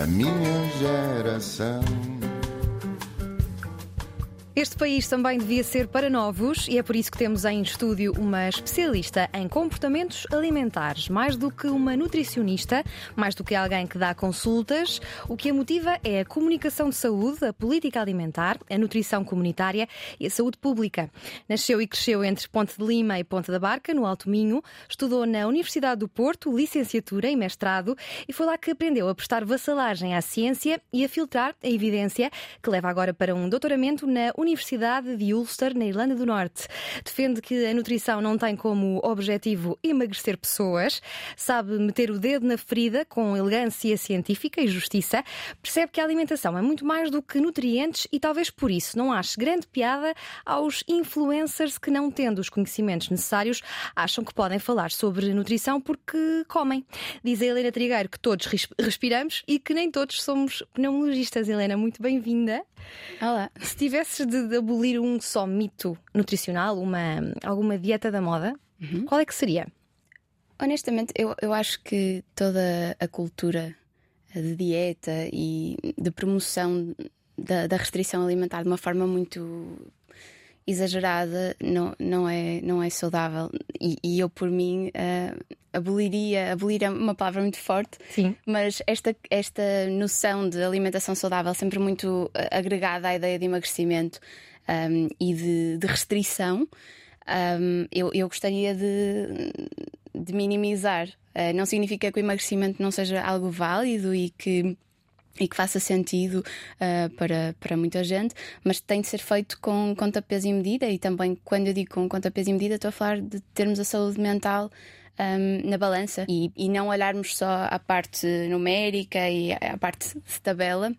a minha geração. Este país também devia ser para novos e é por isso que temos em estúdio uma especialista em comportamentos alimentares. Mais do que uma nutricionista, mais do que alguém que dá consultas, o que a motiva é a comunicação de saúde, a política alimentar, a nutrição comunitária e a saúde pública. Nasceu e cresceu entre Ponte de Lima e Ponte da Barca, no Alto Minho, estudou na Universidade do Porto, licenciatura e mestrado e foi lá que aprendeu a prestar vassalagem à ciência e a filtrar a evidência que leva agora para um doutoramento na Universidade de Ulster, na Irlanda do Norte. Defende que a nutrição não tem como objetivo emagrecer pessoas, sabe meter o dedo na ferida com elegância científica e justiça, percebe que a alimentação é muito mais do que nutrientes e talvez por isso não ache grande piada aos influencers que, não tendo os conhecimentos necessários, acham que podem falar sobre nutrição porque comem. Diz a Helena Trigueiro que todos respiramos e que nem todos somos pneumologistas. Helena, muito bem-vinda. Olá. Se tivesses de, de, abolir um só mito nutricional, uma, alguma dieta da moda, uhum. qual é que seria? Honestamente, eu, eu acho que toda a cultura de dieta e de promoção da, da restrição alimentar de uma forma muito exagerada não, não, é, não é saudável. E, e eu, por mim, uh, aboliria, abolir é uma palavra muito forte, Sim. mas esta, esta noção de alimentação saudável sempre muito eh, agregada à ideia de emagrecimento um, e de, de restrição, um, eu, eu gostaria de, de minimizar. Uh, não significa que o emagrecimento não seja algo válido e que e que faça sentido uh, para, para muita gente, mas tem de ser feito com conta, peso e medida. E também, quando eu digo com conta, peso e medida, estou a falar de termos a saúde mental um, na balança e, e não olharmos só à parte numérica e à parte de tabela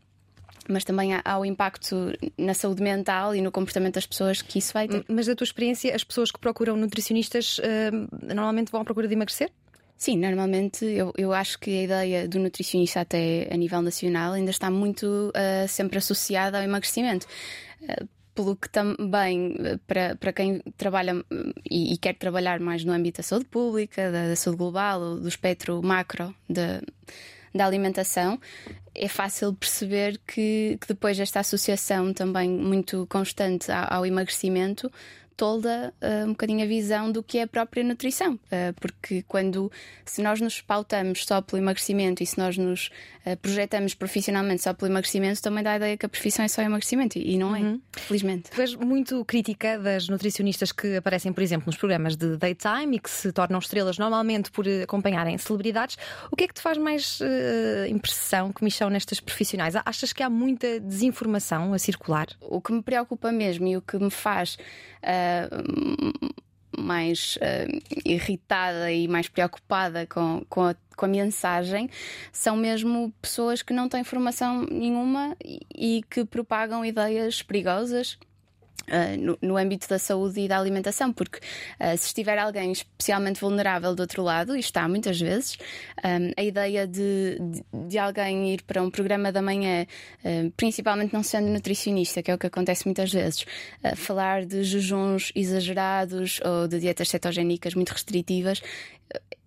mas também há o impacto na saúde mental e no comportamento das pessoas que isso vai ter. Mas da tua experiência, as pessoas que procuram nutricionistas uh, normalmente vão à procura de emagrecer? Sim, normalmente eu, eu acho que a ideia do nutricionista, até a nível nacional, ainda está muito uh, sempre associada ao emagrecimento. Uh, pelo que também, para, para quem trabalha e, e, quer trabalhar mais no âmbito da saúde pública, da, da saúde global, do espectro macro da, da alimentação, é fácil perceber que, que depois esta associação também muito constante ao, ao emagrecimento tolda uh, um bocadinho a visão do que é a própria nutrição, uh, porque quando se nós nos pautamos só pelo emagrecimento e se nós nos uh, projetamos profissionalmente só pelo emagrecimento, também dá a ideia que a profissão é só emagrecimento e não é, uhum. é, felizmente. Tu és muito crítica das nutricionistas que aparecem, por exemplo, nos programas de daytime e que se tornam estrelas normalmente por acompanharem celebridades. O que é que te faz mais impressão, comissão nestas profissionais? Achas que há muita desinformação a circular? O que me preocupa mesmo e o que me faz mais uh, irritada e mais preocupada com, com a, com, a, mensagem são mesmo pessoas que não têm formação nenhuma e, e que propagam ideias perigosas Uh, no, no, âmbito da saúde e da alimentação, porque uh, se estiver alguém especialmente vulnerável do outro lado, e está muitas vezes, um, a ideia de, de, de, alguém ir para um programa da manhã, uh, principalmente não sendo nutricionista, que é o que acontece muitas vezes, falar de jejuns exagerados ou de dietas cetogénicas muito restritivas,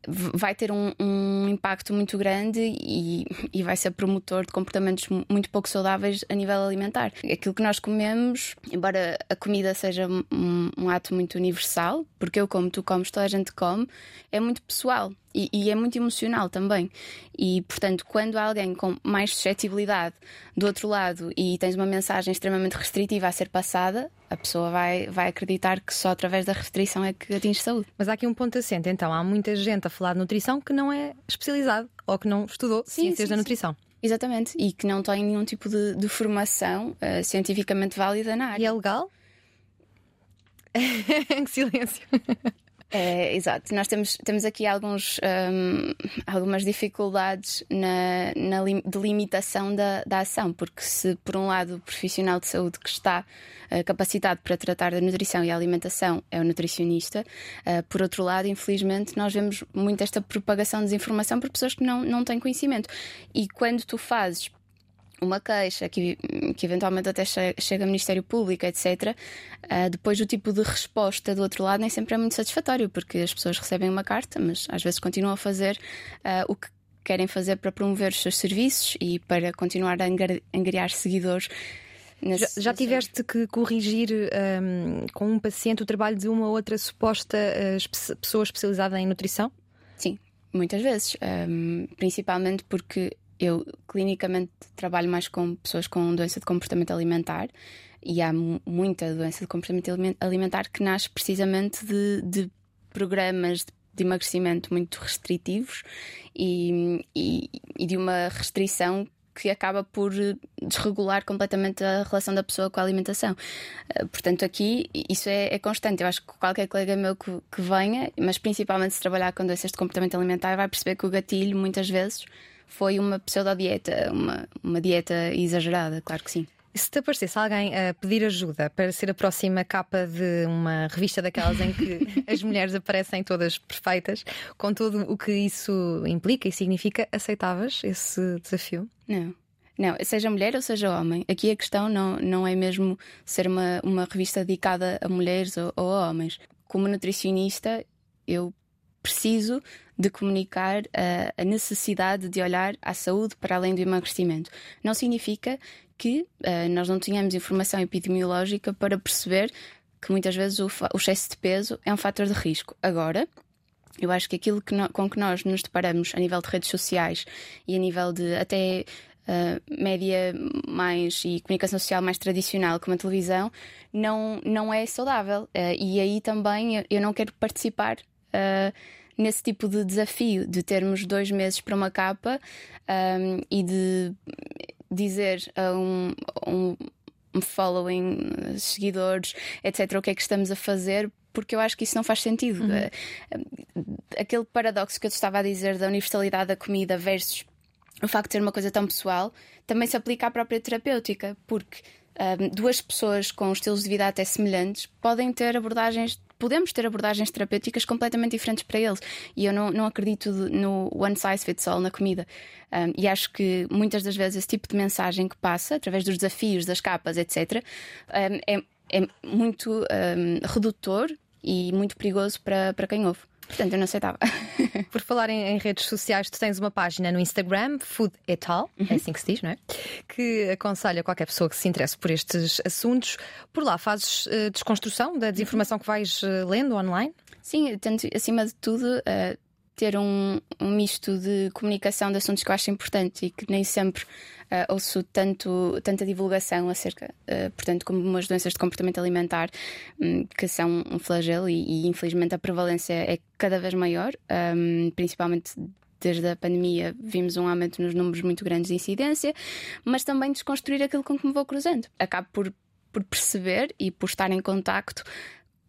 vai ter um, um, impacto muito grande e, e, vai ser promotor de comportamentos muito pouco saudáveis a nível alimentar. Aquilo que nós comemos, embora a comida seja um, um ato muito universal, porque eu como, tu comes, toda a gente come, é muito pessoal. E, e, é muito emocional também. E, portanto, quando há alguém com mais suscetibilidade do outro lado e tens uma mensagem extremamente restritiva a ser passada, a pessoa vai, vai acreditar que só através da restrição é que atinge saúde. Mas há aqui um ponto assente, então, há muita gente a falar de nutrição que não é especializado ou que não estudou sim, ciências sim, da nutrição. Sim. Exatamente, e que não tem nenhum tipo de, de formação uh, cientificamente válida na área. E é legal? Silêncio. É, exato. Nós temos, temos aqui alguns, um, algumas dificuldades na, na lim, delimitação da, da ação, porque se por um lado o profissional de saúde que está uh, capacitado para tratar da nutrição e alimentação é o nutricionista, uh, por outro lado, infelizmente, nós vemos muito esta propagação de desinformação por pessoas que não, não têm conhecimento. E quando tu fazes uma queixa que, que eventualmente até chega ao Ministério Público, etc., uh, ah, depois o tipo de resposta do outro lado nem sempre é muito satisfatório, porque as pessoas recebem uma carta, mas às vezes continuam a fazer uh, o que querem fazer para promover os seus serviços e para continuar a angariar seguidores. Já, já tiveste que corrigir um, com um paciente o trabalho de uma ou outra suposta uh, pessoa especializada em nutrição? Sim, muitas vezes. Um, principalmente porque eu clinicamente trabalho mais com pessoas com doença de comportamento alimentar e há muita doença de comportamento alimentar que nasce precisamente de, de programas de emagrecimento muito restritivos e, e, e de uma restrição que acaba por desregular completamente a relação da pessoa com a alimentação. Eh, portanto, aqui isso é, é constante. Eu acho que qualquer colega meu que, que, venha, mas principalmente se trabalhar com doenças de comportamento alimentar, vai perceber que o gatilho, muitas vezes, foi uma pseudodieta, uma, uma dieta exagerada, claro que sim. Se te aparecesse alguém a pedir ajuda para ser a próxima capa de uma revista daquelas em que as mulheres aparecem todas perfeitas, com tudo o que isso implica e significa, aceitavas esse desafio? Não. Não, seja mulher ou seja homem. Aqui a questão não, não é mesmo ser uma, uma revista dedicada a mulheres ou, ou a homens. Como nutricionista, eu preciso de comunicar a, a, necessidade de olhar à saúde para além do emagrecimento. Não significa que uh, nós não tenhamos informação epidemiológica para perceber que muitas vezes o, o excesso de peso é um fator de risco. Agora, eu acho que aquilo que no, com que nós nos deparamos a nível de redes sociais e a nível de até uh, média mais e comunicação social mais tradicional, como a televisão, não, não é saudável. Uh, e aí também eu, eu não quero participar. Uh, nesse tipo de desafio de termos dois meses para uma capa um, e de dizer a um, um, following, seguidores, etc., o que é que estamos a fazer, porque eu acho que isso não faz sentido. Uhum. Eh, aquele paradoxo que eu estava a dizer da universalidade da comida versus o facto de ser uma coisa tão pessoal também se aplica à própria terapêutica, porque um, duas pessoas com estilos de vida até semelhantes podem ter abordagens podemos ter abordagens terapêuticas completamente diferentes para eles. E eu não, não acredito no one size fits all na comida. Um, e acho que muitas das vezes esse tipo de mensagem que passa, através dos desafios, das capas, etc., um, é, é muito um, redutor e muito perigoso para, para quem ouve. Portanto, eu não aceitava. Por falar em, em, redes sociais, tu tens uma página no Instagram, Food et al, uhum. é assim que se diz, não é? Que aconselha qualquer pessoa que se interesse por estes assuntos. Por lá fazes uh, desconstrução da desinformação que vais uh, lendo online? Sim, tento, acima de tudo, uh, ter um, um, misto de comunicação de assuntos que eu acho importante e que nem sempre uh, ouço tanto, tanta divulgação acerca, uh, portanto, como as doenças de comportamento alimentar, um, que são um flagelo e, e, infelizmente a prevalência é cada vez maior, um, principalmente desde a pandemia vimos um aumento nos números muito grandes de incidência, mas também desconstruir aquilo com que me vou cruzando. Acabo por, por perceber e por estar em contacto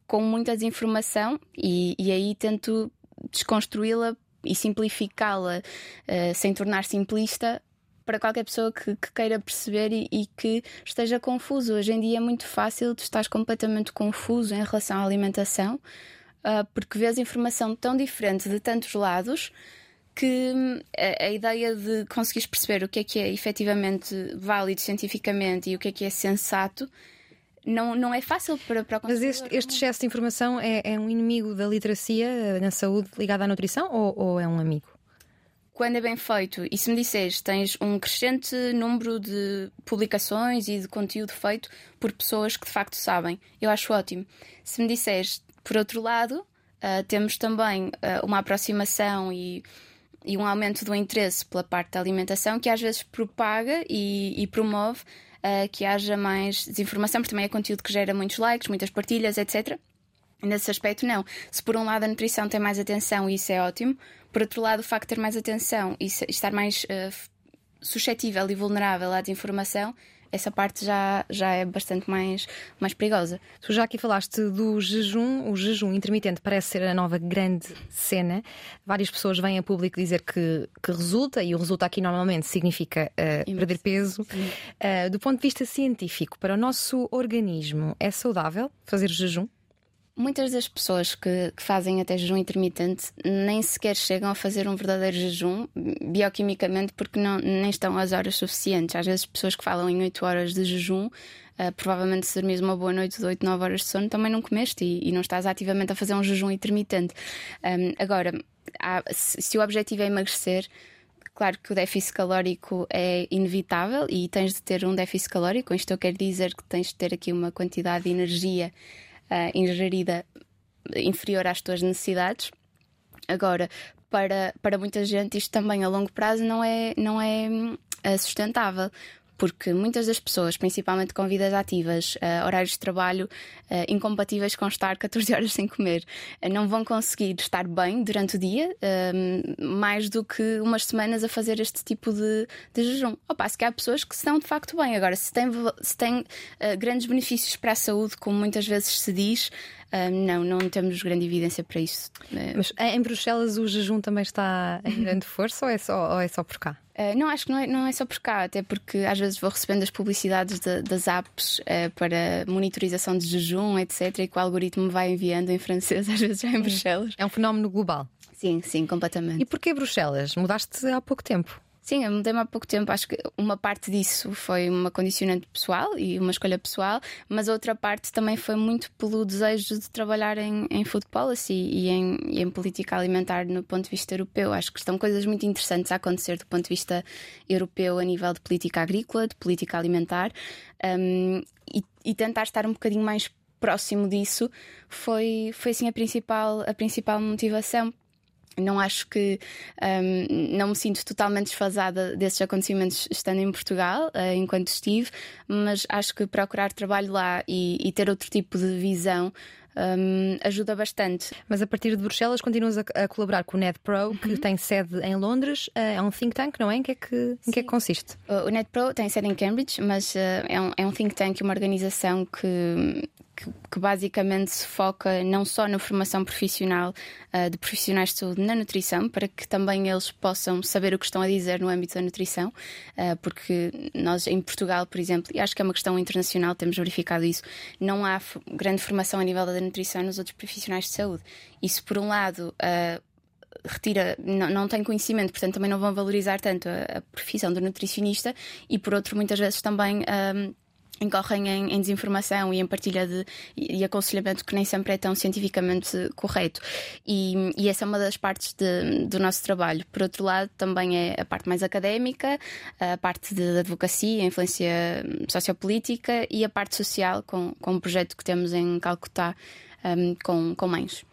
com muita desinformação e, e aí tento desconstruí-la e simplificá-la uh, sem tornar simplista para qualquer pessoa que, que queira perceber e, e, que esteja confuso. Hoje em dia é muito fácil tu estás completamente confuso em relação à alimentação, uh, porque vês informação tão diferente de tantos lados que hum, a, a, ideia de conseguires perceber o que é que é efetivamente válido cientificamente e o que é que é sensato não, não é fácil para, para Mas este, este excesso de informação é, é, um inimigo da literacia na saúde ligada à nutrição ou, ou é um amigo? quando é bem feito, e se me disseres tens um crescente número de publicações e de conteúdo feito por pessoas que de facto sabem, eu acho ótimo. Se me disseres, por outro lado, uh, temos também uh, uma aproximação e, e, um aumento do interesse pela parte da alimentação que às vezes propaga e, e promove uh, que haja mais desinformação, porque também é conteúdo que gera muitos likes, muitas partilhas, etc. Nesse aspecto, não. Se por um lado a nutrição tem mais atenção isso é ótimo, por outro lado, o facto de ter mais atenção e estar mais uh, suscetível e vulnerável à desinformação, essa parte já, já é bastante mais, mais perigosa. Tu já aqui falaste do jejum, o jejum intermitente parece ser a nova grande cena. Várias pessoas vêm a público dizer que, que resulta, e o resulta aqui normalmente significa uh, perder peso. Uh, do ponto de vista científico, para o nosso organismo, é saudável fazer jejum? Muitas das pessoas que, que, fazem até jejum intermitente nem sequer chegam a fazer um verdadeiro jejum bioquimicamente porque não, nem estão às horas suficientes. Às vezes, pessoas que falam em 8 horas de jejum, uh, provavelmente se dormires uma boa noite de 8, 9 horas de sono, também não comeste e, e não estás ativamente a fazer um jejum intermitente. Um, agora, há, se, se o objetivo é emagrecer, Claro que o déficit calórico é inevitável e tens de ter um déficit calórico. Isto eu quero dizer que tens de ter aqui uma quantidade de energia uh, ingerida inferior às tuas necessidades. Agora, para, para muita gente, isto também a longo prazo não é, não é uh, sustentável porque muitas das pessoas, principalmente com vidas ativas, uh, horários de trabalho uh, incompatíveis com estar 14 horas sem comer, uh, não vão conseguir estar bem durante o dia, mais do que umas semanas a fazer este tipo de, de jejum. Opa, se que há pessoas que estão de facto bem. Agora, se tem, se tem grandes benefícios para a saúde, como muitas vezes se diz, não, não temos grande evidência para isso. Mas em Bruxelas o jejum também está em grande força ou é só, ou é só por cá? Uh, não, acho que não é, não é só por cá, até porque às vezes vou recebendo as publicidades de, das apps uh, para monitorização de jejum, etc., e que o algoritmo vai enviando em francês, às vezes já em Bruxelas. É um fenómeno global. Sim, sim, completamente. E porquê Bruxelas? Mudaste há pouco tempo? Sim, eu mudei-me há pouco tempo. Acho que uma parte disso foi uma condicionante pessoal e uma escolha pessoal, mas outra parte também foi muito pelo desejo de trabalhar em, em food policy e em, e em política alimentar no ponto de vista europeu. Acho que estão coisas muito interessantes a acontecer do ponto de vista europeu a nível de política agrícola, de política alimentar um, e, e tentar estar um bocadinho mais próximo disso foi, foi assim a principal, a principal motivação não acho que um, não me sinto totalmente desfasada desses acontecimentos estando em Portugal uh, enquanto estive, mas acho que procurar trabalho lá e, e ter outro tipo de visão um, ajuda bastante. Mas a partir de Bruxelas continuas a, a colaborar com o NetPro, uhum. que tem sede em Londres. Uh, é um think tank, não é? Em que é que, em que, é que consiste? O, o NetPro tem sede em Cambridge, mas uh, é, um, é um think tank, uma organização que que, que, basicamente se foca não só na formação profissional uh, de profissionais de saúde na nutrição, para que também eles possam saber o que estão a dizer no âmbito da nutrição, uh, porque nós em Portugal, por exemplo, e acho que é uma questão internacional, temos verificado isso, não há grande formação a nível da nutrição nos outros profissionais de saúde. Isso, por um lado, uh, retira, não, não tem conhecimento, portanto também não vão valorizar tanto a, a profissão do nutricionista e por outro muitas vezes também incorrem em, em, desinformação e em partilha de e, aconselhamento que nem sempre é tão cientificamente correto. E, e essa é uma das partes de, do nosso trabalho. Por outro lado, também é a parte mais académica, a parte de advocacia, a influência sociopolítica e a parte social, com, com um projeto que temos em Calcutá um, com, com mães.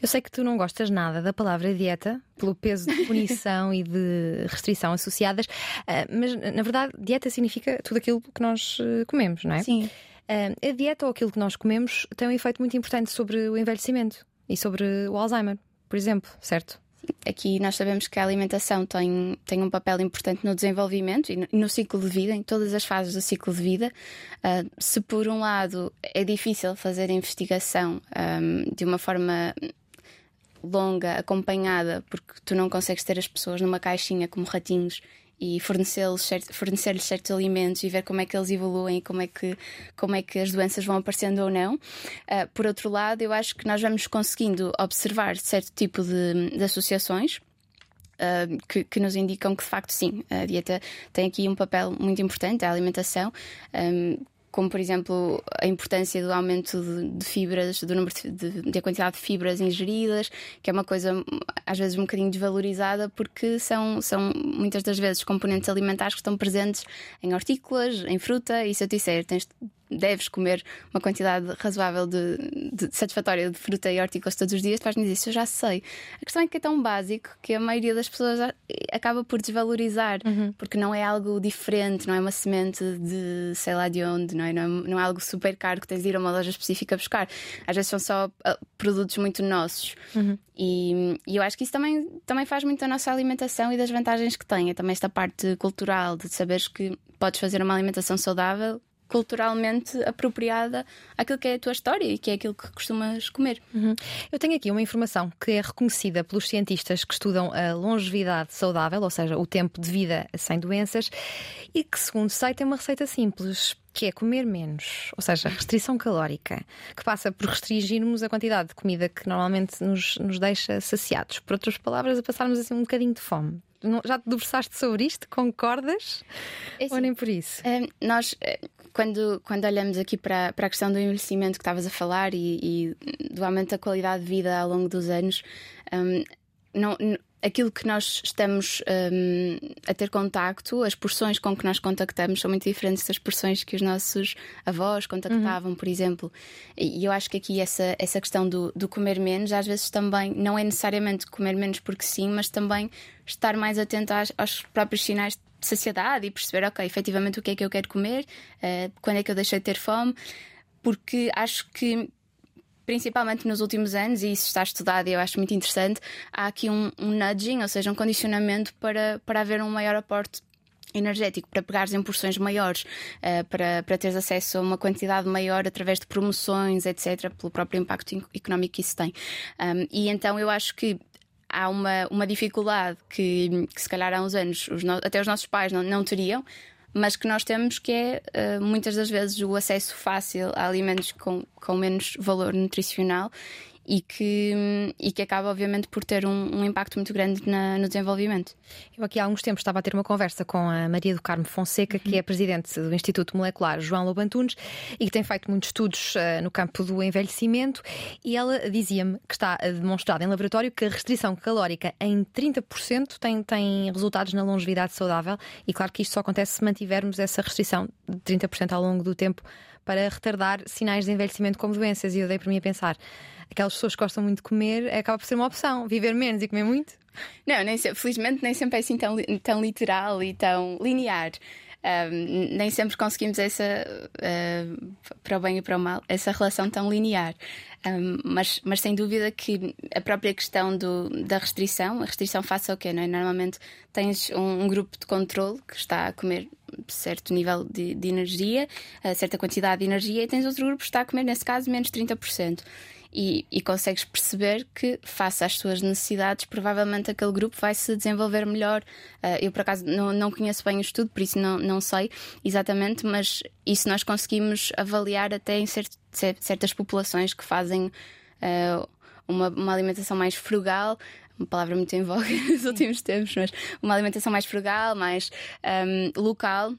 Eu sei que tu não gostas nada da palavra dieta, pelo peso de punição e de restrição associadas, uh, mas na verdade, dieta significa tudo aquilo que nós uh, comemos, não é? Sim. Uh, a dieta ou aquilo que nós comemos tem um efeito muito importante sobre o envelhecimento e sobre o Alzheimer, por exemplo, certo? Aqui nós sabemos que a alimentação tem, tem um papel importante no desenvolvimento e no, ciclo de vida, em todas as fases do ciclo de vida. Uh, se por um lado é difícil fazer a investigação um, de uma forma longa, acompanhada, porque tu não consegues ter as pessoas numa caixinha como ratinhos e fornecer-lhes fornecer certos alimentos e ver como é que eles evoluem, como é que, como é que as doenças vão aparecendo ou não. Uh, por outro lado, eu acho que nós vamos conseguindo observar certo tipo de, de associações. Uh, que, que, nos indicam que de facto sim, a dieta tem aqui um papel muito importante, a alimentação. Um, como por exemplo a importância do aumento de, de fibras, do número de, de, quantidade de fibras ingeridas, que é uma coisa às vezes um bocadinho desvalorizada porque são, são muitas das vezes componentes alimentares que estão presentes em hortícolas, em fruta, e se eu disser tens deves comer uma quantidade razoável de, de, satisfatória de fruta e hortícolas todos os dias, vais-me dizer isso, eu já sei. A questão é que é tão básico que a maioria das pessoas acaba por desvalorizar, uhum. porque não é algo diferente, não é uma semente de sei lá de onde, não é? Não é, não é algo super caro que tens de ir a uma loja específica buscar. Às vezes são só uh, produtos muito nossos. Uhum. E, e, eu acho que isso também, também faz muito da nossa alimentação e das vantagens que tem. É também esta parte cultural de saberes que podes fazer uma alimentação saudável culturalmente apropriada àquilo que é a tua história e que é aquilo que costumas comer. Uhum. Eu tenho aqui uma informação que é reconhecida pelos cientistas que estudam a longevidade saudável, ou seja, o tempo de vida sem doenças, e que, segundo sei, tem uma receita simples. Que é comer menos, ou seja, restrição calórica, que passa por restringirmos a quantidade de comida que normalmente nos, nos deixa saciados. Por outras palavras, a passarmos assim um bocadinho de fome. Já te debruçaste sobre isto? Concordas? É assim, Ou nem por isso? É, nós, eh, quando, quando olhamos aqui para, para a questão do envelhecimento que estavas a falar e, e, do aumento da qualidade de vida ao longo dos anos, um, não, aquilo que nós estamos um, a ter contacto, as porções com que nós contactamos são muito diferentes das porções que os nossos avós contactavam, uhum. por exemplo. E eu acho que aqui essa, essa questão do, do comer menos, às vezes também não é necessariamente comer menos porque sim, mas também estar mais atento às, aos próprios sinais de saciedade e perceber, ok, efetivamente o que é que eu quero comer, uh, quando é que eu deixei de ter fome, porque acho que principalmente nos últimos anos, e isso está estudado e eu acho muito interessante, há aqui um, um nudging, ou seja, um condicionamento para, para haver um maior aporte energético para pegares em porções maiores, uh, para, para teres acesso a uma quantidade maior através de promoções, etc., pelo próprio impacto económico que isso tem. Um, e então eu acho que há uma, uma dificuldade que, que se calhar há uns anos os no, até os nossos pais não, não teriam, mas que nós temos que é uh, muitas das vezes o acesso fácil a alimentos com, com menos valor nutricional e que, e que acaba, obviamente, por ter um, um impacto muito grande na, no desenvolvimento. Eu aqui há alguns tempos estava a ter uma conversa com a Maria do Carmo Fonseca, que é presidente do Instituto Molecular João Lobantunes e que tem feito muitos estudos uh, no campo do envelhecimento. E ela dizia-me que está demonstrado em laboratório que a restrição calórica em 30% tem, tem resultados na longevidade saudável. E claro que isto só acontece se mantivermos essa restrição de 30% ao longo do tempo para retardar sinais de envelhecimento como doenças. E eu dei para mim a pensar aquelas pessoas que gostam muito de comer, acaba por ser uma opção. Viver menos e comer muito. Não, nem, felizmente nem sempre é assim tão, tão literal e tão linear. Nem sempre conseguimos essa, uh, para o bem e para o mal, essa relação tão linear. Mas, mas sem dúvida que a própria questão do, da restrição, a restrição face ao quê? Não é? Normalmente tens um, um, grupo de controle que está a comer certo nível de, de energia, certa quantidade de energia, e tens outro grupo que está a comer, nesse caso, menos 30% e, e, consegues perceber que, face às suas necessidades, provavelmente aquele grupo vai se desenvolver melhor. Uh, eu, por acaso, não, não conheço bem o estudo, por isso não, não sei exatamente, mas isso nós conseguimos avaliar até em cert, certas populações que fazem uh, uma, uma alimentação mais frugal uma palavra muito em voga nos últimos tempos, mas uma alimentação mais frugal, mais um, local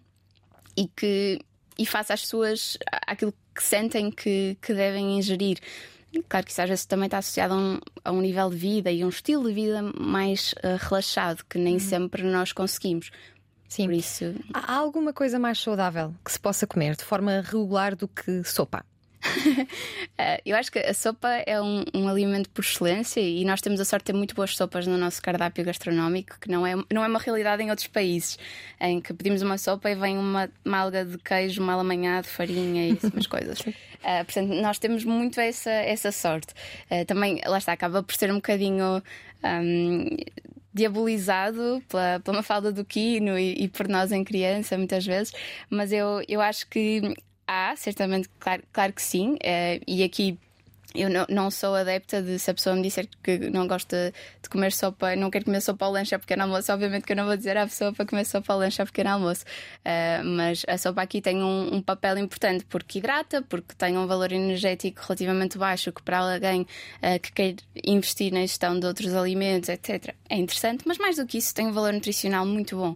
e que e faça as suas aquilo que sentem que, que devem ingerir. Claro que isso às vezes também está associado a um, a um nível de vida e um estilo de vida mais uh, relaxado, que nem uhum. sempre nós conseguimos. Sim. Por isso... Há alguma coisa mais saudável que se possa comer de forma regular do que sopa? Eh, eu acho que a sopa é um, um, alimento por excelência e nós temos a sorte de ter muito boas sopas no nosso cardápio gastronómico, que não é, não é uma realidade em outros países, em que pedimos uma sopa e vem uma malga de queijo mal amanhado, farinha e essas coisas. Uh, portanto, nós temos muito essa, essa sorte. Uh, também, lá está, acaba por ser um bocadinho. Um, diabolizado pela, pela falda do quino e, e, por nós em criança, muitas vezes, mas eu, eu acho que há, certamente, claro, claro que sim, uh, e aqui eu não, não, sou adepta de se a pessoa me disser que não gosta de comer sopa, não quer comer sopa ao lanche ao pequeno almoço, obviamente que eu não vou dizer à pessoa para comer sopa ao lanche ao pequeno almoço. Uh, mas a sopa aqui tem um, um, papel importante porque hidrata, porque tem um valor energético relativamente baixo, que para alguém uh, que quer investir na gestão de outros alimentos, etc., é interessante, mas mais do que isso, tem um valor nutricional muito bom.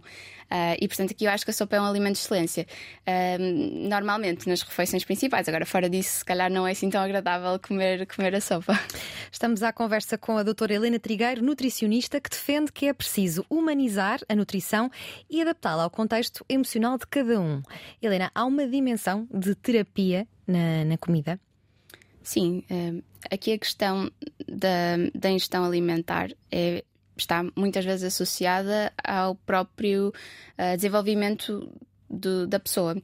Uh, e portanto aqui eu acho que a sopa é um alimento de excelência. Uh, normalmente nas refeições principais, agora fora disso, se calhar não é assim tão agradável comer, comer a sopa. Estamos à conversa com a doutora Helena Trigueiro, nutricionista, que defende que é preciso humanizar a nutrição e adaptá-la ao contexto emocional de cada um. Helena, há uma dimensão de terapia na, na comida? Sim, aqui a questão da, da ingestão alimentar é está muitas vezes associada ao próprio uh, desenvolvimento do, da pessoa.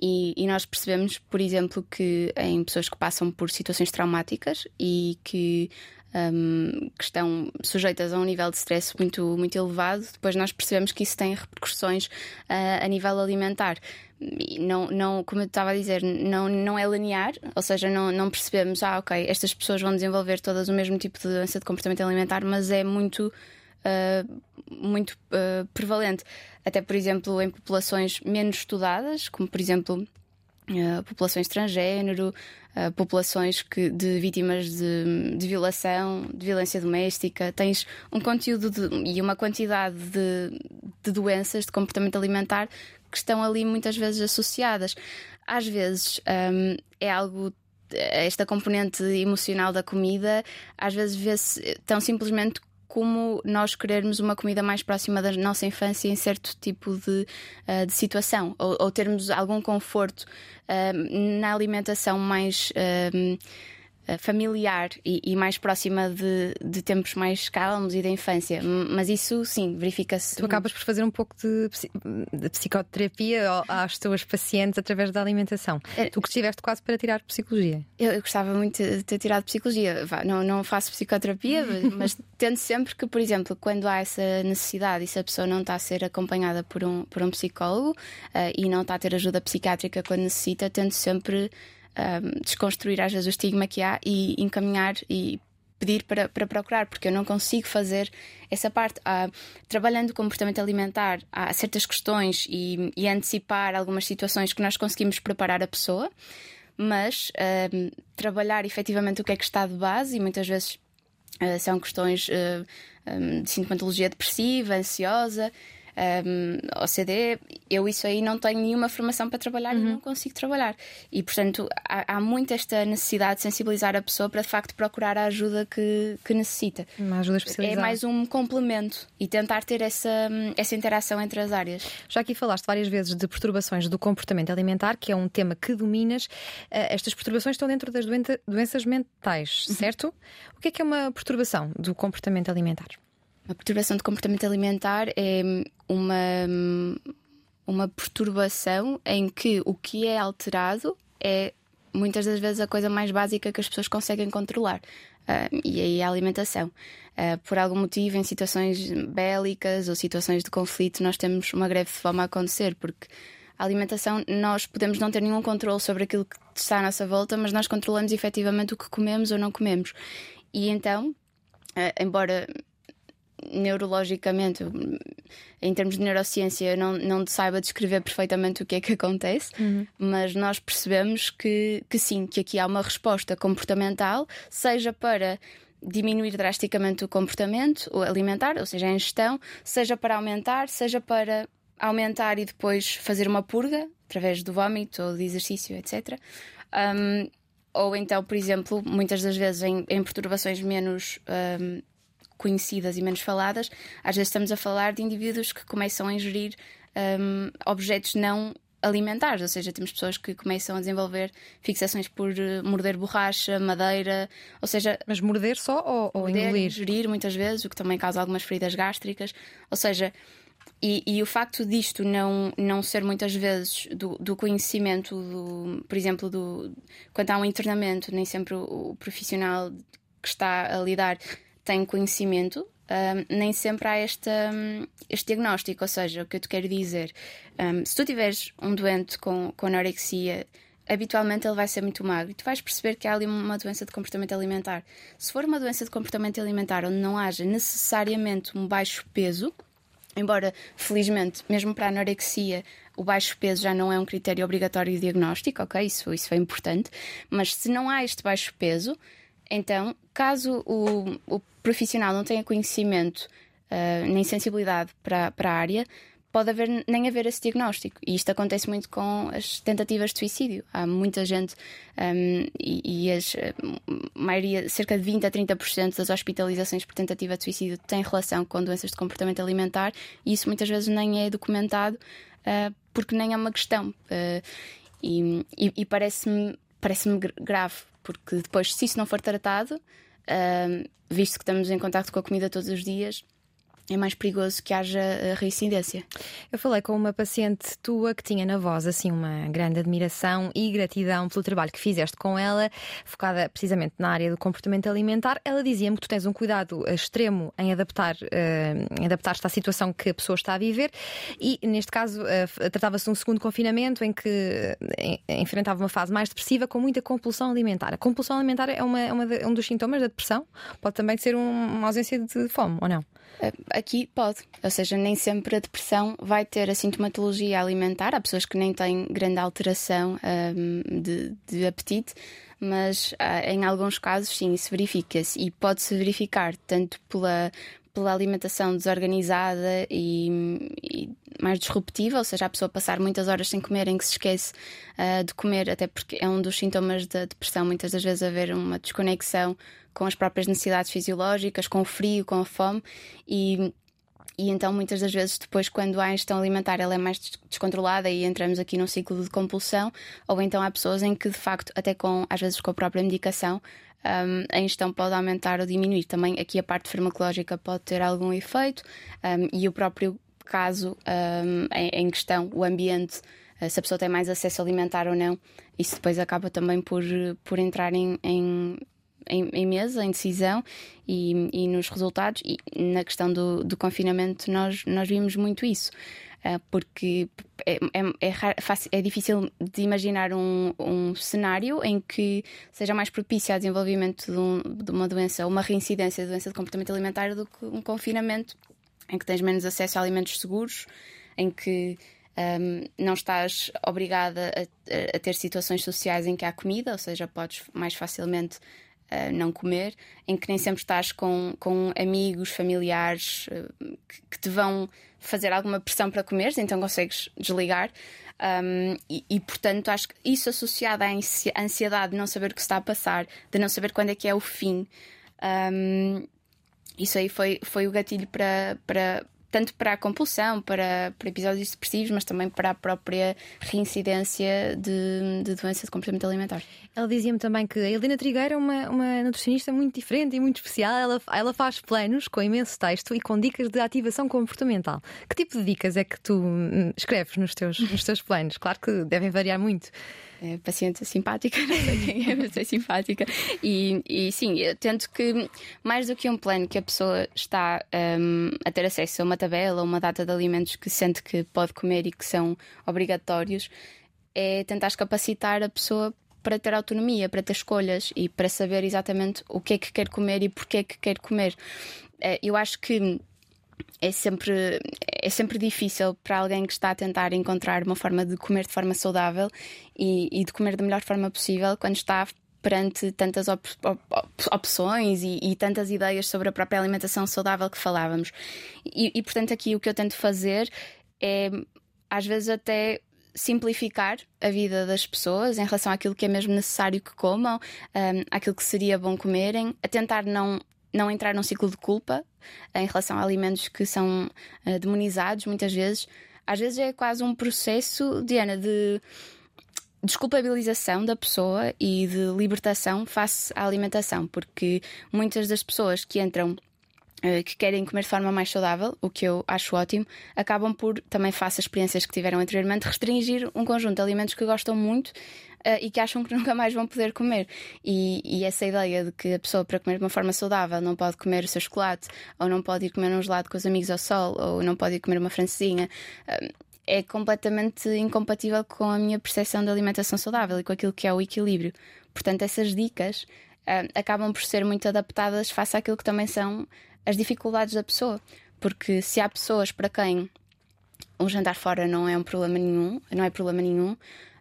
E, e, nós percebemos, por exemplo, que em pessoas que passam por situações traumáticas e que, um, que estão sujeitas a um nível de stress muito, muito elevado, depois nós percebemos que isso tem repercussões uh, a nível alimentar não, não, como eu estava a dizer, não, não é linear, ou seja, não, não percebemos, ah, ok, estas pessoas vão desenvolver todas o mesmo tipo de doença de comportamento alimentar, mas é muito, uh, muito uh, prevalente. Até, por exemplo, em populações menos estudadas, como por exemplo Uh, populações transgênero, uh, populações que, de vítimas de, de, violação, de violência doméstica. Tens um conteúdo de, e uma quantidade de, de doenças de comportamento alimentar que estão ali muitas vezes associadas. Às vezes um, é algo esta componente emocional da comida às vezes vê-se tão simplesmente como nós querermos uma comida mais próxima da nossa infância em certo tipo de, uh, de situação, ou, ou, termos algum conforto uh, na alimentação mais. Uh, familiar e, e, mais próxima de, de, tempos mais calmos e da infância. Mas isso, sim, verifica-se. Tu acabas por fazer um pouco de, de psicoterapia às tuas pacientes através da alimentação. É... Tu que estiveste quase para tirar psicologia. Eu, eu, gostava muito de ter tirado psicologia. Não, não faço psicoterapia, mas tento sempre que, por exemplo, quando há essa necessidade e se a pessoa não está a ser acompanhada por um, por um psicólogo uh, e não está a ter ajuda psiquiátrica quando necessita, tento sempre um, desconstruir às vezes o estigma que há e encaminhar e pedir para, para procurar, porque eu não consigo fazer essa parte. Ah, trabalhando o comportamento alimentar, há certas questões e, e, antecipar algumas situações que nós conseguimos preparar a pessoa, mas um, trabalhar efetivamente o que é que está de base e muitas vezes uh, são questões uh, um, de sintomatologia depressiva, ansiosa um, OCD, eu isso aí não tenho nenhuma formação para trabalhar uhum. e não consigo trabalhar. E, portanto, há, há muito esta necessidade de sensibilizar a pessoa para, de facto, procurar a ajuda que, que necessita. Uma ajuda especializada. É mais um complemento e tentar ter essa, essa interação entre as áreas. Já aqui falaste várias vezes de perturbações do comportamento alimentar, que é um tema que dominas. Uh, estas perturbações estão dentro das doenças mentais, uhum. certo? Uhum. O que é que é uma perturbação do comportamento alimentar? A perturbação de comportamento alimentar é uma, uma perturbação em que o que é alterado é muitas das vezes a coisa mais básica que as pessoas conseguem controlar. Uh, e aí é a alimentação. Uh, por algum motivo, em situações bélicas ou situações de conflito, nós temos uma greve de fome a acontecer, porque a alimentação, nós podemos não ter nenhum controle sobre aquilo que está à nossa volta, mas nós controlamos efetivamente o que comemos ou não comemos. E então, uh, embora neurologicamente, em termos de neurociência, não, não saiba descrever perfeitamente o que é que acontece, uhum. mas nós percebemos que, que sim, que aqui há uma resposta comportamental, seja para diminuir drasticamente o comportamento alimentar, ou seja, a ingestão, seja para aumentar, seja para aumentar e depois fazer uma purga através do vômito ou de exercício, etc. Um, ou então, por exemplo, muitas das vezes em, em perturbações menos um, conhecidas e menos faladas, às vezes estamos a falar de indivíduos que começam a ingerir um, objetos não alimentares, ou seja, temos pessoas que começam a desenvolver fixações por uh, morder borracha, madeira, ou seja. Mas morder só ou, ou morder, engolir? Ingerir muitas vezes, o que também causa algumas feridas gástricas, ou seja. E, e, o facto disto não, não ser muitas vezes do, do conhecimento, do, por exemplo, do, quando há um internamento, nem sempre o, o profissional que está a lidar tem conhecimento, um, nem sempre há esta, um, este diagnóstico. Ou seja, o que eu te quero dizer, um, se tu tiveres um doente com, com anorexia, habitualmente ele vai ser muito magro e tu vais perceber que há ali uma doença de comportamento alimentar. Se for uma doença de comportamento alimentar onde não haja necessariamente um baixo peso, embora felizmente, mesmo para a anorexia, o baixo peso já não é um critério obrigatório de diagnóstico, ok? Isso, isso é importante, mas se não há este baixo peso, então, caso o, o profissional não tenha conhecimento uh, nem sensibilidade para, para a área, pode haver, nem haver esse diagnóstico. E isto acontece muito com as tentativas de suicídio. Há muita gente, um, e, e as, a maioria, cerca de 20 a 30% das hospitalizações por tentativa de suicídio têm relação com doenças de comportamento alimentar, e isso muitas vezes nem é documentado uh, porque nem é uma questão. Uh, e, e, e parece-me parece grave, porque depois, se isso não for tratado, uh, visto que estamos em contato com a comida todos os dias, é mais perigoso que haja reincidência. Eu falei com uma paciente tua que tinha na voz assim uma grande admiração e gratidão pelo trabalho que fizeste com ela, focada precisamente na área do comportamento alimentar. Ela dizia-me que tu tens um cuidado extremo em adaptar, uh, adaptar-te à situação que a pessoa está a viver e neste caso uh, tratava-se de um segundo confinamento em que uh, enfrentava uma fase mais depressiva com muita compulsão alimentar. A compulsão alimentar é, uma, é uma de, um dos sintomas da depressão? Pode também ser um, uma ausência de fome ou não? Aqui pode, ou seja, nem sempre a depressão vai ter a sintomatologia alimentar. Há pessoas que nem têm grande alteração um, de, de, apetite, mas uh, em alguns casos sim, isso verifica-se e pode-se verificar tanto pela, pela alimentação desorganizada e, e, mais disruptiva, ou seja, a pessoa passar muitas horas sem comer, em que se esquece uh, de comer, até porque é um dos sintomas da depressão, muitas das vezes haver uma desconexão com as próprias necessidades fisiológicas, com o frio, com a fome e e então muitas das vezes depois quando a ingestão alimentar ela é mais descontrolada e entramos aqui num ciclo de compulsão. Ou então há pessoas em que de facto até com às vezes com a própria medicação um, a ingestão pode aumentar ou diminuir. Também aqui a parte farmacológica pode ter algum efeito um, e o próprio caso um, em, em, questão o ambiente uh, se a pessoa tem mais acesso alimentar ou não isso depois acaba também por, por entrar em, em em, em mesa, em decisão e, e, nos resultados. E na questão do, do confinamento, nós, nós vimos muito isso. Uh, porque é, é, é, é, difícil de imaginar um, um, cenário em que seja mais propício ao desenvolvimento de, um, de uma doença, uma reincidência de doença de comportamento alimentar do que um confinamento em que tens menos acesso a alimentos seguros, em que um, não estás obrigada a, a, ter situações sociais em que há comida, ou seja, podes mais facilmente uh, não comer, em que nem sempre estás com, com amigos, familiares uh, que, que, te vão fazer alguma pressão para comeres, então consegues desligar. Um, e, e, portanto, acho que isso associado à ansiedade de não saber o que está a passar, de não saber quando é que é o fim, um, isso aí foi, foi o gatilho para, para, tanto para a compulsão, para, para episódios depressivos, mas também para a própria reincidência de, de doença de comportamento alimentar. Ela dizia-me também que a Helena Trigueira é uma, uma nutricionista muito diferente e muito especial. Ela, ela faz planos com imenso texto e com dicas de ativação comportamental. Que tipo de dicas é que tu hum, escreves nos teus, nos teus planos? Claro que devem variar muito é, paciente simpática, não sei quem é, mas é simpática. E, e sim, eu tento que, mais do que um plano que a pessoa está um, a ter acesso a uma tabela, uma data de alimentos que sente que pode comer e que são obrigatórios, é tentar capacitar a pessoa para ter autonomia, para ter escolhas e para saber exatamente o que é que quer comer e porquê é que quer comer. É, eu acho que é sempre, é sempre difícil para alguém que está a tentar encontrar uma forma de comer de forma saudável e, e de comer da melhor forma possível quando está perante tantas op op opções e, e, tantas ideias sobre a própria alimentação saudável que falávamos. E, e, portanto, aqui o que eu tento fazer é, às vezes, até simplificar a vida das pessoas em relação àquilo que é mesmo necessário que comam, um, àquilo que seria bom comerem, a tentar não não entrar num ciclo de culpa em relação a alimentos que são uh, demonizados muitas vezes. Às vezes é quase um processo, Diana, de desculpabilização da pessoa e de libertação face à alimentação, porque muitas das pessoas que entram eh, que querem comer de forma mais saudável, o que eu acho ótimo, acabam por, também face às experiências que tiveram anteriormente, restringir um conjunto de alimentos que gostam muito uh, e que acham que nunca mais vão poder comer. E, e, essa ideia de que a pessoa, para comer de uma forma saudável, não pode comer o seu chocolate, ou não pode ir comer um gelado com os amigos ao sol, ou não pode ir comer uma francesinha. Uh, é completamente incompatível com a minha percepção de alimentação saudável e com aquilo que é o equilíbrio. Portanto, essas dicas uh, acabam por ser muito adaptadas face àquilo que também são as dificuldades da pessoa. Porque se há pessoas para quem um jantar fora não é um problema nenhum, não é problema nenhum,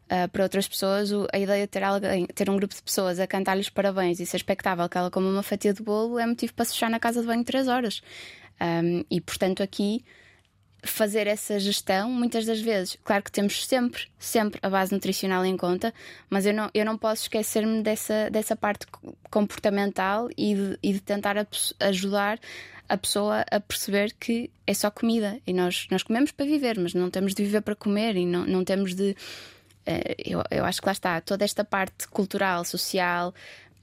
Uh, para outras pessoas, o, a ideia de ter, alguém, ter um grupo de pessoas a cantar-lhes parabéns e ser expectável que ela coma uma fatia de bolo é motivo para se fechar na casa de banho três horas. Um, e portanto, aqui fazer essa gestão, muitas das vezes, claro que temos sempre, sempre a base nutricional em conta, mas eu não, eu não posso esquecer-me dessa, dessa parte comportamental e de, e de tentar a, ajudar a pessoa a perceber que é só comida e nós, nós comemos para viver, mas não temos de viver para comer e não, não temos de eu, eu acho que lá está, toda esta parte cultural, social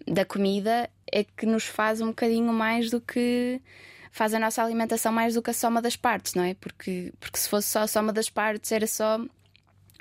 da comida é que nos faz um bocadinho mais do que faz a nossa alimentação mais do que a soma das partes, não é? Porque, porque se fosse só a soma das partes, era só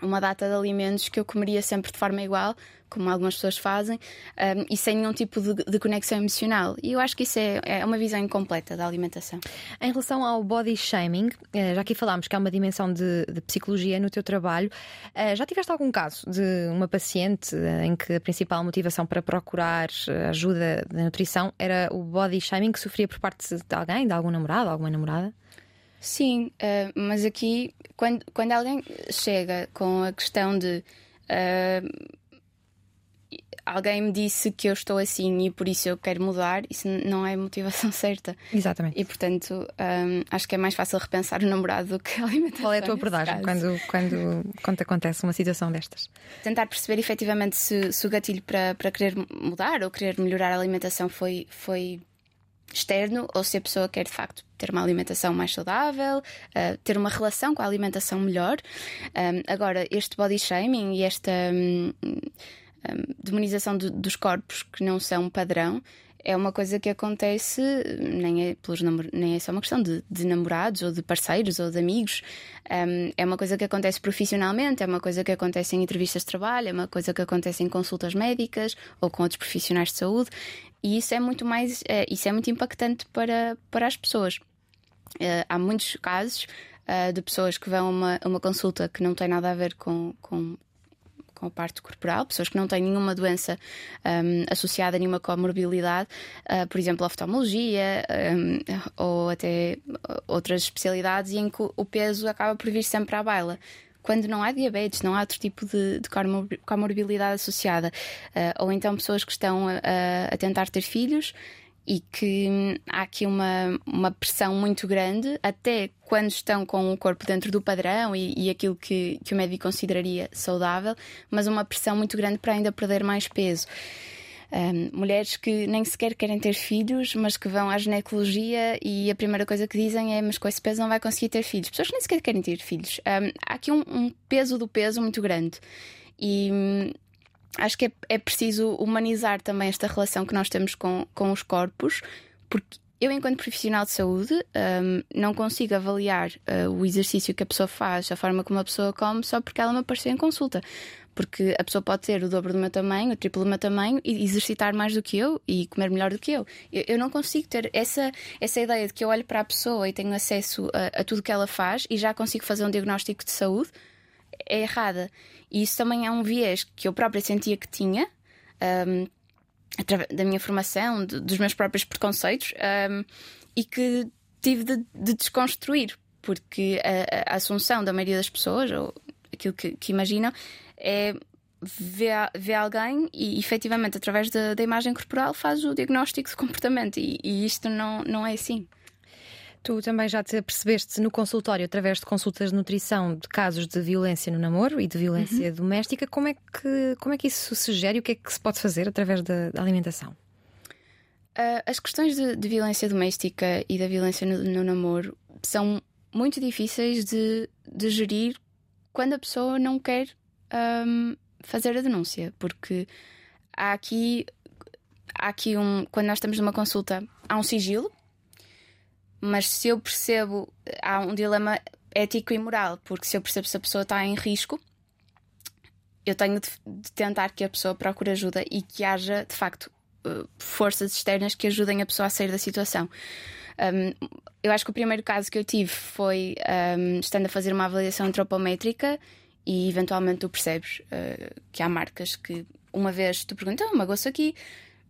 uma data de alimentos que eu comeria sempre de forma igual, como algumas pessoas fazem, um, e sem nenhum tipo de, de, conexão emocional. E eu acho que isso é, é, uma visão incompleta da alimentação. Em relação ao body shaming, eh, já aqui falámos que há uma dimensão de, de psicologia no teu trabalho. Eh, já tiveste algum caso de uma paciente eh, em que a principal motivação para procurar ajuda da nutrição era o body shaming que sofria por parte de alguém, de algum namorado, alguma namorada? Sim, uh, mas aqui, quando, quando alguém chega com a questão de uh, alguém me disse que eu estou assim e por isso eu quero mudar, isso não é motivação certa. Exatamente. E portanto, um, acho que é mais fácil repensar o namorado do que a alimentação. Qual é a tua abordagem quando, quando, quando acontece uma situação destas? Tentar perceber efetivamente se, se o gatilho para, para querer mudar ou querer melhorar a alimentação foi, foi externo ou se a pessoa quer de facto ter uma alimentação mais saudável, uh, ter uma relação com a alimentação melhor. Um, agora, este body shaming e esta um, um, demonização de, dos corpos que não são padrão é uma coisa que acontece, nem é, pelos nem é só uma questão de, de namorados ou de parceiros ou de amigos, um, é uma coisa que acontece profissionalmente, é uma coisa que acontece em entrevistas de trabalho, é uma coisa que acontece em consultas médicas ou com outros profissionais de saúde, e isso é muito mais, é, isso é muito impactante para, para as pessoas. Uh, há muitos casos uh, de pessoas que vão a uma, uma consulta que não tem nada a ver com, com com a parte corporal, pessoas que não têm nenhuma doença um, associada a nenhuma comorbilidade, uh, por exemplo, oftalmologia um, ou até outras especialidades, em que o peso acaba por vir sempre à baila quando não há diabetes, não há outro tipo de, de comorbilidade associada. Uh, ou então pessoas que estão a, a, tentar ter filhos e que há aqui uma, uma pressão muito grande, até quando estão com o corpo dentro do padrão e, e aquilo que, que o médico consideraria saudável, mas uma pressão muito grande para ainda perder mais peso. Um, mulheres que nem sequer querem ter filhos, mas que vão à ginecologia e a primeira coisa que dizem é: Mas com esse peso não vai conseguir ter filhos. Pessoas que nem sequer querem ter filhos. Um, há aqui um, um, peso do peso muito grande. E hum, acho que é, é preciso humanizar também esta relação que nós temos com, com os corpos, porque eu, enquanto profissional de saúde, um, não consigo avaliar uh, o exercício que a pessoa faz, a forma como a pessoa come, só porque ela me apareceu em consulta. Porque a pessoa pode ter o dobro do meu tamanho, o triplo do meu tamanho e exercitar mais do que eu e comer melhor do que eu. Eu, eu não consigo ter essa, essa ideia de que eu olho para a pessoa e tenho acesso a, a tudo que ela faz e já consigo fazer um diagnóstico de saúde é errada. E isso também é um viés que eu própria sentia que tinha, um, através da minha formação, de, dos meus próprios preconceitos, um, e que tive de, de desconstruir, porque a, a, assunção da maioria das pessoas, ou aquilo que, que imaginam, é ver, ver alguém e efetivamente através da, da imagem corporal faz o diagnóstico de comportamento e, e isto não, não é assim. Tu também já te percebeste no consultório, através de consultas de nutrição, de casos de violência no namoro e de violência uhum. doméstica. Como é, que, como é que isso se gera e o que é que se pode fazer através da, da alimentação? Uh, as questões de, de, violência doméstica e da violência no, no namoro são muito difíceis de, de, gerir quando a pessoa não quer um, fazer a denúncia, porque há aqui, há aqui um. Quando nós estamos numa consulta, há um sigilo mas se eu percebo, há um dilema ético e moral, porque se eu percebo se a pessoa está em risco, eu tenho de, de tentar que a pessoa procure ajuda e que haja, de facto, uh, forças externas que ajudem a pessoa a sair da situação. Um, eu acho que o primeiro caso que eu tive foi um, estando a fazer uma avaliação antropométrica e eventualmente tu percebes uh, que há marcas que uma vez tu perguntas, oh, magoço aqui,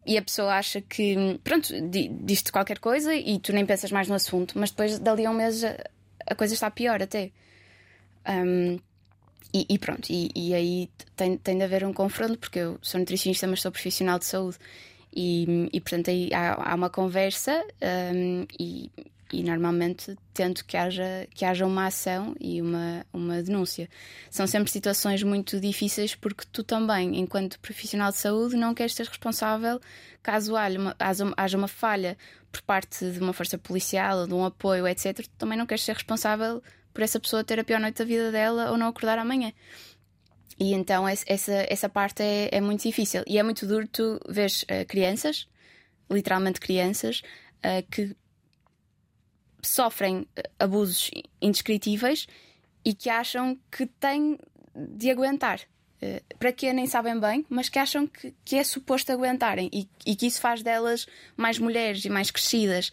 e a pessoa acha que, pronto, diz-te qualquer coisa e tu nem pensas mais no assunto, mas depois dali a um mês a, a coisa está pior até. Um, e, e, pronto, e, e, aí tem, tem de haver um confronto, porque eu sou nutricionista, mas sou profissional de saúde. E, e portanto aí há, há uma conversa um, e, e normalmente tento que haja, que haja uma ação e uma, uma denúncia. São sempre situações muito difíceis porque tu também, enquanto profissional de saúde, não queres ser responsável caso haja uma, haja uma falha por parte de uma força policial ou de um apoio, etc. Tu também não queres ser responsável por essa pessoa ter a pior noite da vida dela ou não acordar amanhã. E então essa, essa parte é, é muito difícil. E é muito duro tu vês uh, crianças, literalmente crianças, uh, que sofrem eh, abusos indescritíveis e que acham que têm de aguentar. Uh, para que nem sabem bem, mas que acham que, que é suposto aguentarem e, e, que isso faz delas mais mulheres e mais crescidas.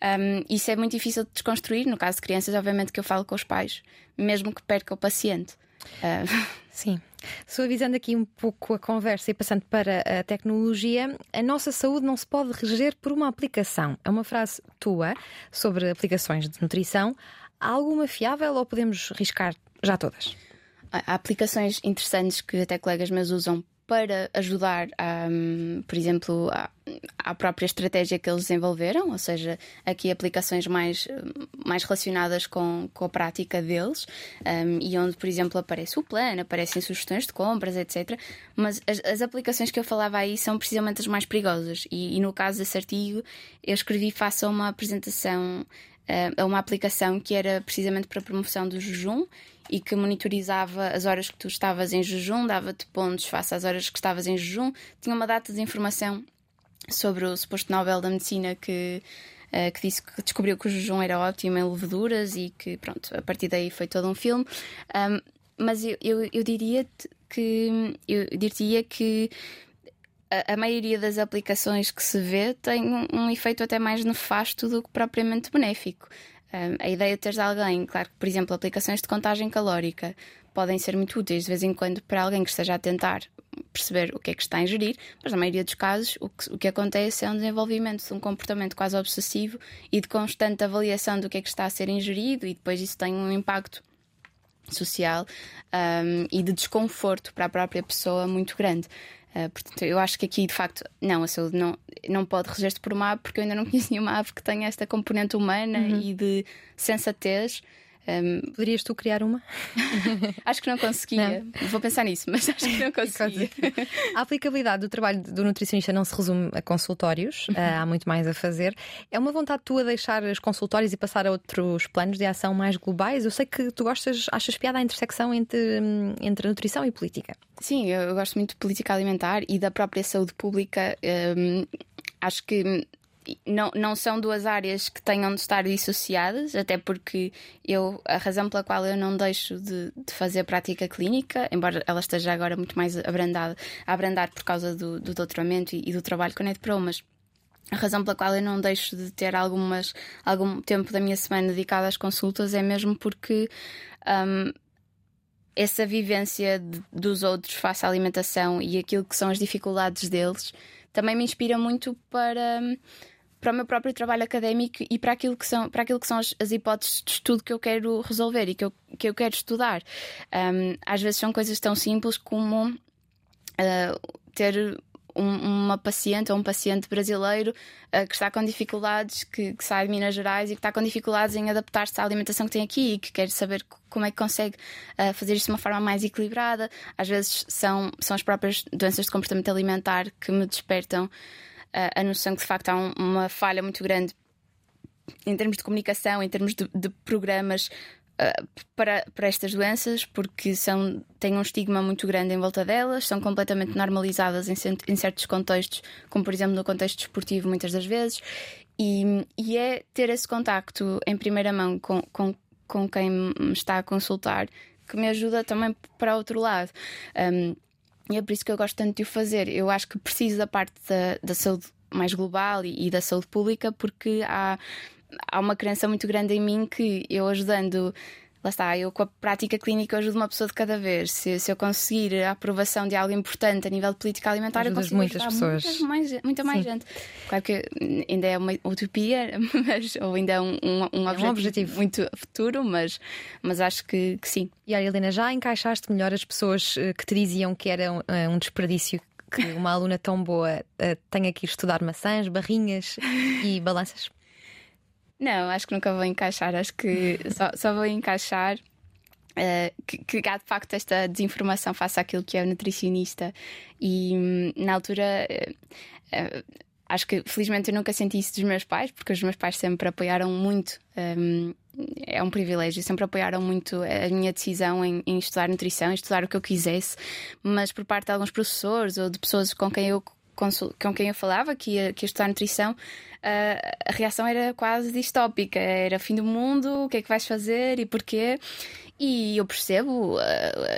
Um, isso é muito difícil de desconstruir. No caso de crianças, obviamente que eu falo com os pais, mesmo que perca o paciente. Uh... Sim. Suavizando aqui um pouco a conversa e passando para a tecnologia, a nossa saúde não se pode reger por uma aplicação. É uma frase tua sobre aplicações de nutrição. Há alguma fiável ou podemos riscar já todas? Há aplicações interessantes que até colegas meus usam para ajudar, por exemplo, à, própria estratégia que eles desenvolveram, ou seja, aqui aplicações mais, mais relacionadas com, com a prática deles, um, e onde, por exemplo, aparece o plano, aparecem sugestões de compras, etc. Mas as, as aplicações que eu falava aí são precisamente as mais perigosas, e, e no caso desse artigo, eu escrevi faça uma apresentação a uma aplicação que era precisamente para a promoção do jejum e que monitorizava as horas que tu estavas em jejum, dava-te pontos face às horas que estavas em jejum, tinha uma data de informação sobre o suposto Nobel da Medicina que, uh, que disse que descobriu que o jejum era ótimo em leveduras e que, pronto, a partir daí foi todo um filme. Um, mas eu, eu, eu diria que eu diria que a, a, maioria das aplicações que se vê tem um, um efeito até mais nefasto do que propriamente benéfico a ideia de teres alguém, claro que, por exemplo, aplicações de contagem calórica podem ser muito úteis de vez em quando para alguém que esteja a tentar perceber o que é que está a ingerir, mas na maioria dos casos o que, o que acontece é um desenvolvimento de um comportamento quase obsessivo e de constante avaliação do que é que está a ser ingerido, e depois isso tem um impacto social um, e de desconforto para a própria pessoa muito grande. Uh, portanto, eu acho que aqui, de facto, não, a saúde não, não pode reger-se por uma ave, porque eu ainda não conheço nenhuma ave que tenha esta componente humana uhum. e de sensatez um, Poderias tu criar uma? acho que não conseguia. Não. Vou pensar nisso, mas acho que não conseguia. a aplicabilidade do trabalho do nutricionista não se resume a consultórios, uhum. há muito mais a fazer. É uma vontade tua deixar os consultórios e passar a outros planos de ação mais globais? Eu sei que tu gostas, achas piada a intersecção entre, entre a nutrição e política. Sim, eu, eu gosto muito de política alimentar e da própria saúde pública. Um, acho que não, não são duas áreas que tenham de estar dissociadas, até porque eu, a razão pela qual eu não deixo de, de fazer prática clínica, embora ela esteja agora muito mais abrandada, a abrandar por causa do, do doutoramento e, e, do trabalho com a NetPro, mas a razão pela qual eu não deixo de ter algumas, algum tempo da minha semana dedicado às consultas é mesmo porque um, essa vivência de, dos outros face à alimentação e aquilo que são as dificuldades deles também me inspira muito para para o meu próprio trabalho académico e para aquilo que são, para aquilo que são as, as hipóteses de estudo que eu quero resolver e que eu, que eu quero estudar. Um, às vezes são coisas tão simples como uh, ter um, uma paciente ou um paciente brasileiro uh, que está com dificuldades, que, que, sai de Minas Gerais e que está com dificuldades em adaptar-se à alimentação que tem aqui e que quer saber como é que consegue uh, fazer isto de uma forma mais equilibrada. Às vezes são, são as próprias doenças de comportamento alimentar que me despertam a, a noção que de facto há um, uma falha muito grande em termos de comunicação, em termos de, de programas uh, para, para estas doenças, porque são, têm um estigma muito grande em volta delas, são completamente normalizadas em, em certos contextos, como por exemplo no contexto desportivo, muitas das vezes, e, e é ter esse contacto em primeira mão com, com, com quem me está a consultar que me ajuda também para outro lado. Um, e é por isso que eu gosto tanto de o fazer. Eu acho que preciso da parte da, da saúde mais global e, e da saúde pública porque há, há uma crença muito grande em mim que eu ajudando lá está, eu com a prática clínica ajudo uma pessoa de cada vez. Se, se eu conseguir a aprovação de algo importante a nível de política alimentar, Ajudas eu consigo muitas pessoas. Muitas, mais, muita mais Sim. gente. Claro que ainda é uma utopia, mas, ou ainda é um, um, um, objetivo, é um objetivo, muito futuro, mas, mas acho que, que sim. E a Helena, já encaixaste melhor as pessoas eh, que te diziam que era um, eh, um desperdício que uma aluna tão boa uh, tenha que ir estudar maçãs, barrinhas e balanças? Não, acho que nunca vou encaixar. Acho que só, só vou encaixar Uh, que, que há de facto esta desinformação face àquilo que é o nutricionista e hum, na altura uh, uh, acho que felizmente eu nunca senti isso dos meus pais porque os meus pais sempre apoiaram muito um, é um privilégio, sempre apoiaram muito a minha decisão em, em estudar nutrição, em estudar o que eu quisesse, mas por parte de alguns professores ou de pessoas com quem eu com quem eu falava que ia, que ia estudar nutrição, uh, a reação era quase distópica. Era fim do mundo, o que é que vais fazer e porquê? E eu percebo uh,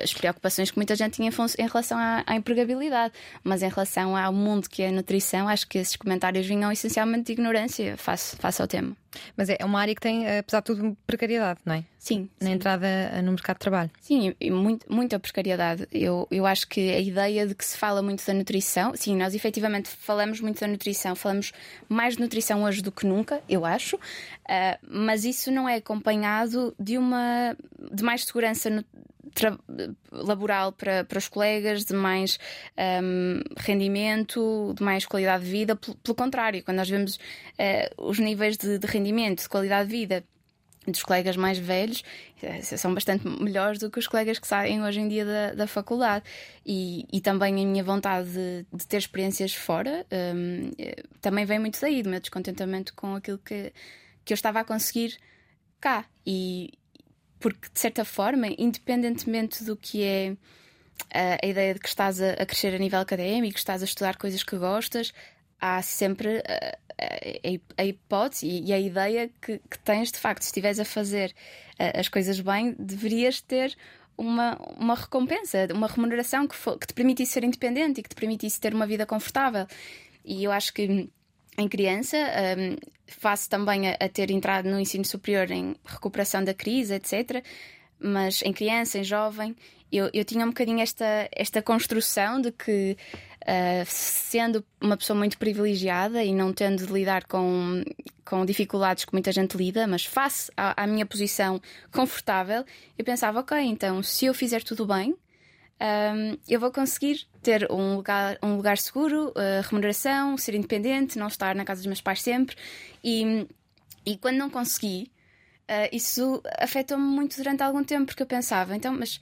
as preocupações que muita gente tinha em, relação à, à, empregabilidade, mas em relação ao mundo que é a nutrição, acho que esses comentários vinham essencialmente de ignorância face, face ao tema. Mas é uma área que tem, apesar de tudo, precariedade, não é? Sim. Na sim. entrada no mercado de trabalho. Sim, e muito, muita precariedade. Eu, eu acho que a ideia de que se fala muito da nutrição, sim, nós efetivamente falamos muito da nutrição, falamos mais de nutrição hoje do que nunca, eu acho, uh, mas isso não é acompanhado de uma de mais segurança no, laboral para, para os colegas, de mais um, rendimento, de mais qualidade de vida. Pelo, pelo contrário, quando nós vemos uh, os níveis de, de rendimento, de qualidade de vida dos colegas mais velhos eh, são bastante melhores do que os colegas que saem hoje em dia da, da faculdade. E, e também a minha vontade de, de ter experiências fora um, eh, também vem muito daí, do meu descontentamento com aquilo que, que eu estava a conseguir cá. E porque, de certa forma, independentemente do que é a, a ideia de que estás a, a crescer a nível académico, estás a estudar coisas que gostas, há sempre a, a, a hipótese e a ideia que, que, tens de facto, se estiveres a fazer as coisas bem, deverias ter uma, uma recompensa, uma remuneração que, for, que te permitisse ser independente e que te permitisse ter uma vida confortável. E eu acho que em criança, um, face também a, a, ter entrado no ensino superior em recuperação da crise, etc. Mas em criança, em jovem, eu, eu tinha um bocadinho esta, esta construção de que Uh, sendo uma pessoa muito privilegiada e não tendo de lidar com, com dificuldades que muita gente lida, mas face à, à, minha posição confortável, eu pensava, ok, então se eu fizer tudo bem, um, eu vou conseguir ter um lugar, um lugar seguro, uh, remuneração, ser independente, não estar na casa dos meus pais sempre. E, e quando não consegui, uh, isso afetou-me muito durante algum tempo, porque eu pensava, então, mas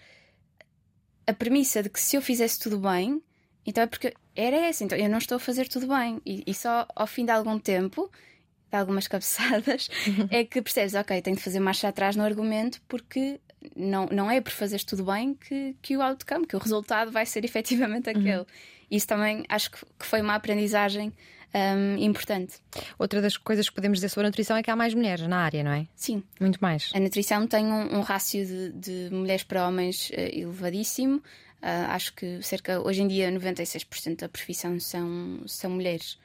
a premissa de que se eu fizesse tudo bem então é porque era essa, então eu não estou a fazer tudo bem. E, e só ao fim de algum tempo, de algumas cabeçadas, é que percebes, ok, tenho de fazer marcha atrás no argumento porque não, não é por fazeres tudo bem que, que o outcome, que o resultado vai ser efetivamente uhum. aquele. Uhum. Isso também acho que, que foi uma aprendizagem um, importante. Outra das coisas que podemos dizer sobre a nutrição é que há mais mulheres na área, não é? Sim. Muito mais. A nutrição tem um, um rácio de, de, mulheres para homens uh, elevadíssimo. Uh, acho que cerca, hoje em dia, 96% da profissão são, são mulheres.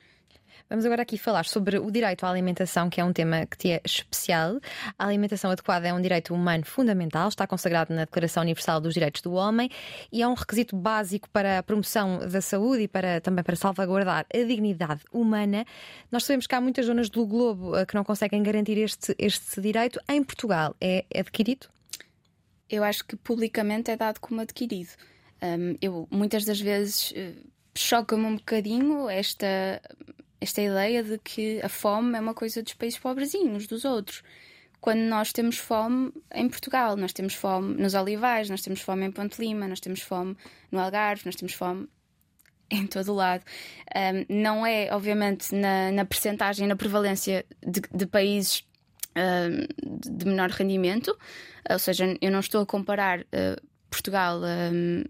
Vamos agora aqui falar sobre o direito à alimentação, que é um tema que te é especial. A alimentação adequada é um direito humano fundamental, está consagrado na Declaração Universal dos Direitos do Homem e é um requisito básico para a promoção da saúde e para, também para salvaguardar a dignidade humana. Nós sabemos que há muitas zonas do globo ah, que não conseguem garantir este, este direito. Em Portugal, é adquirido? Eu acho que publicamente é dado como adquirido. Um, eu muitas das vezes uh, choca-me um bocadinho esta, esta ideia de que a fome é uma coisa dos países pobrezinhos, dos outros. Quando nós temos fome em Portugal, nós temos fome nos Olivais, nós temos fome em Ponte Lima, nós temos fome no Algarve, nós temos fome em todo o lado. Um, não é, obviamente, na, na percentagem, na prevalência de, de países um, de menor rendimento, ou seja, eu não estou a comparar uh, Portugal um,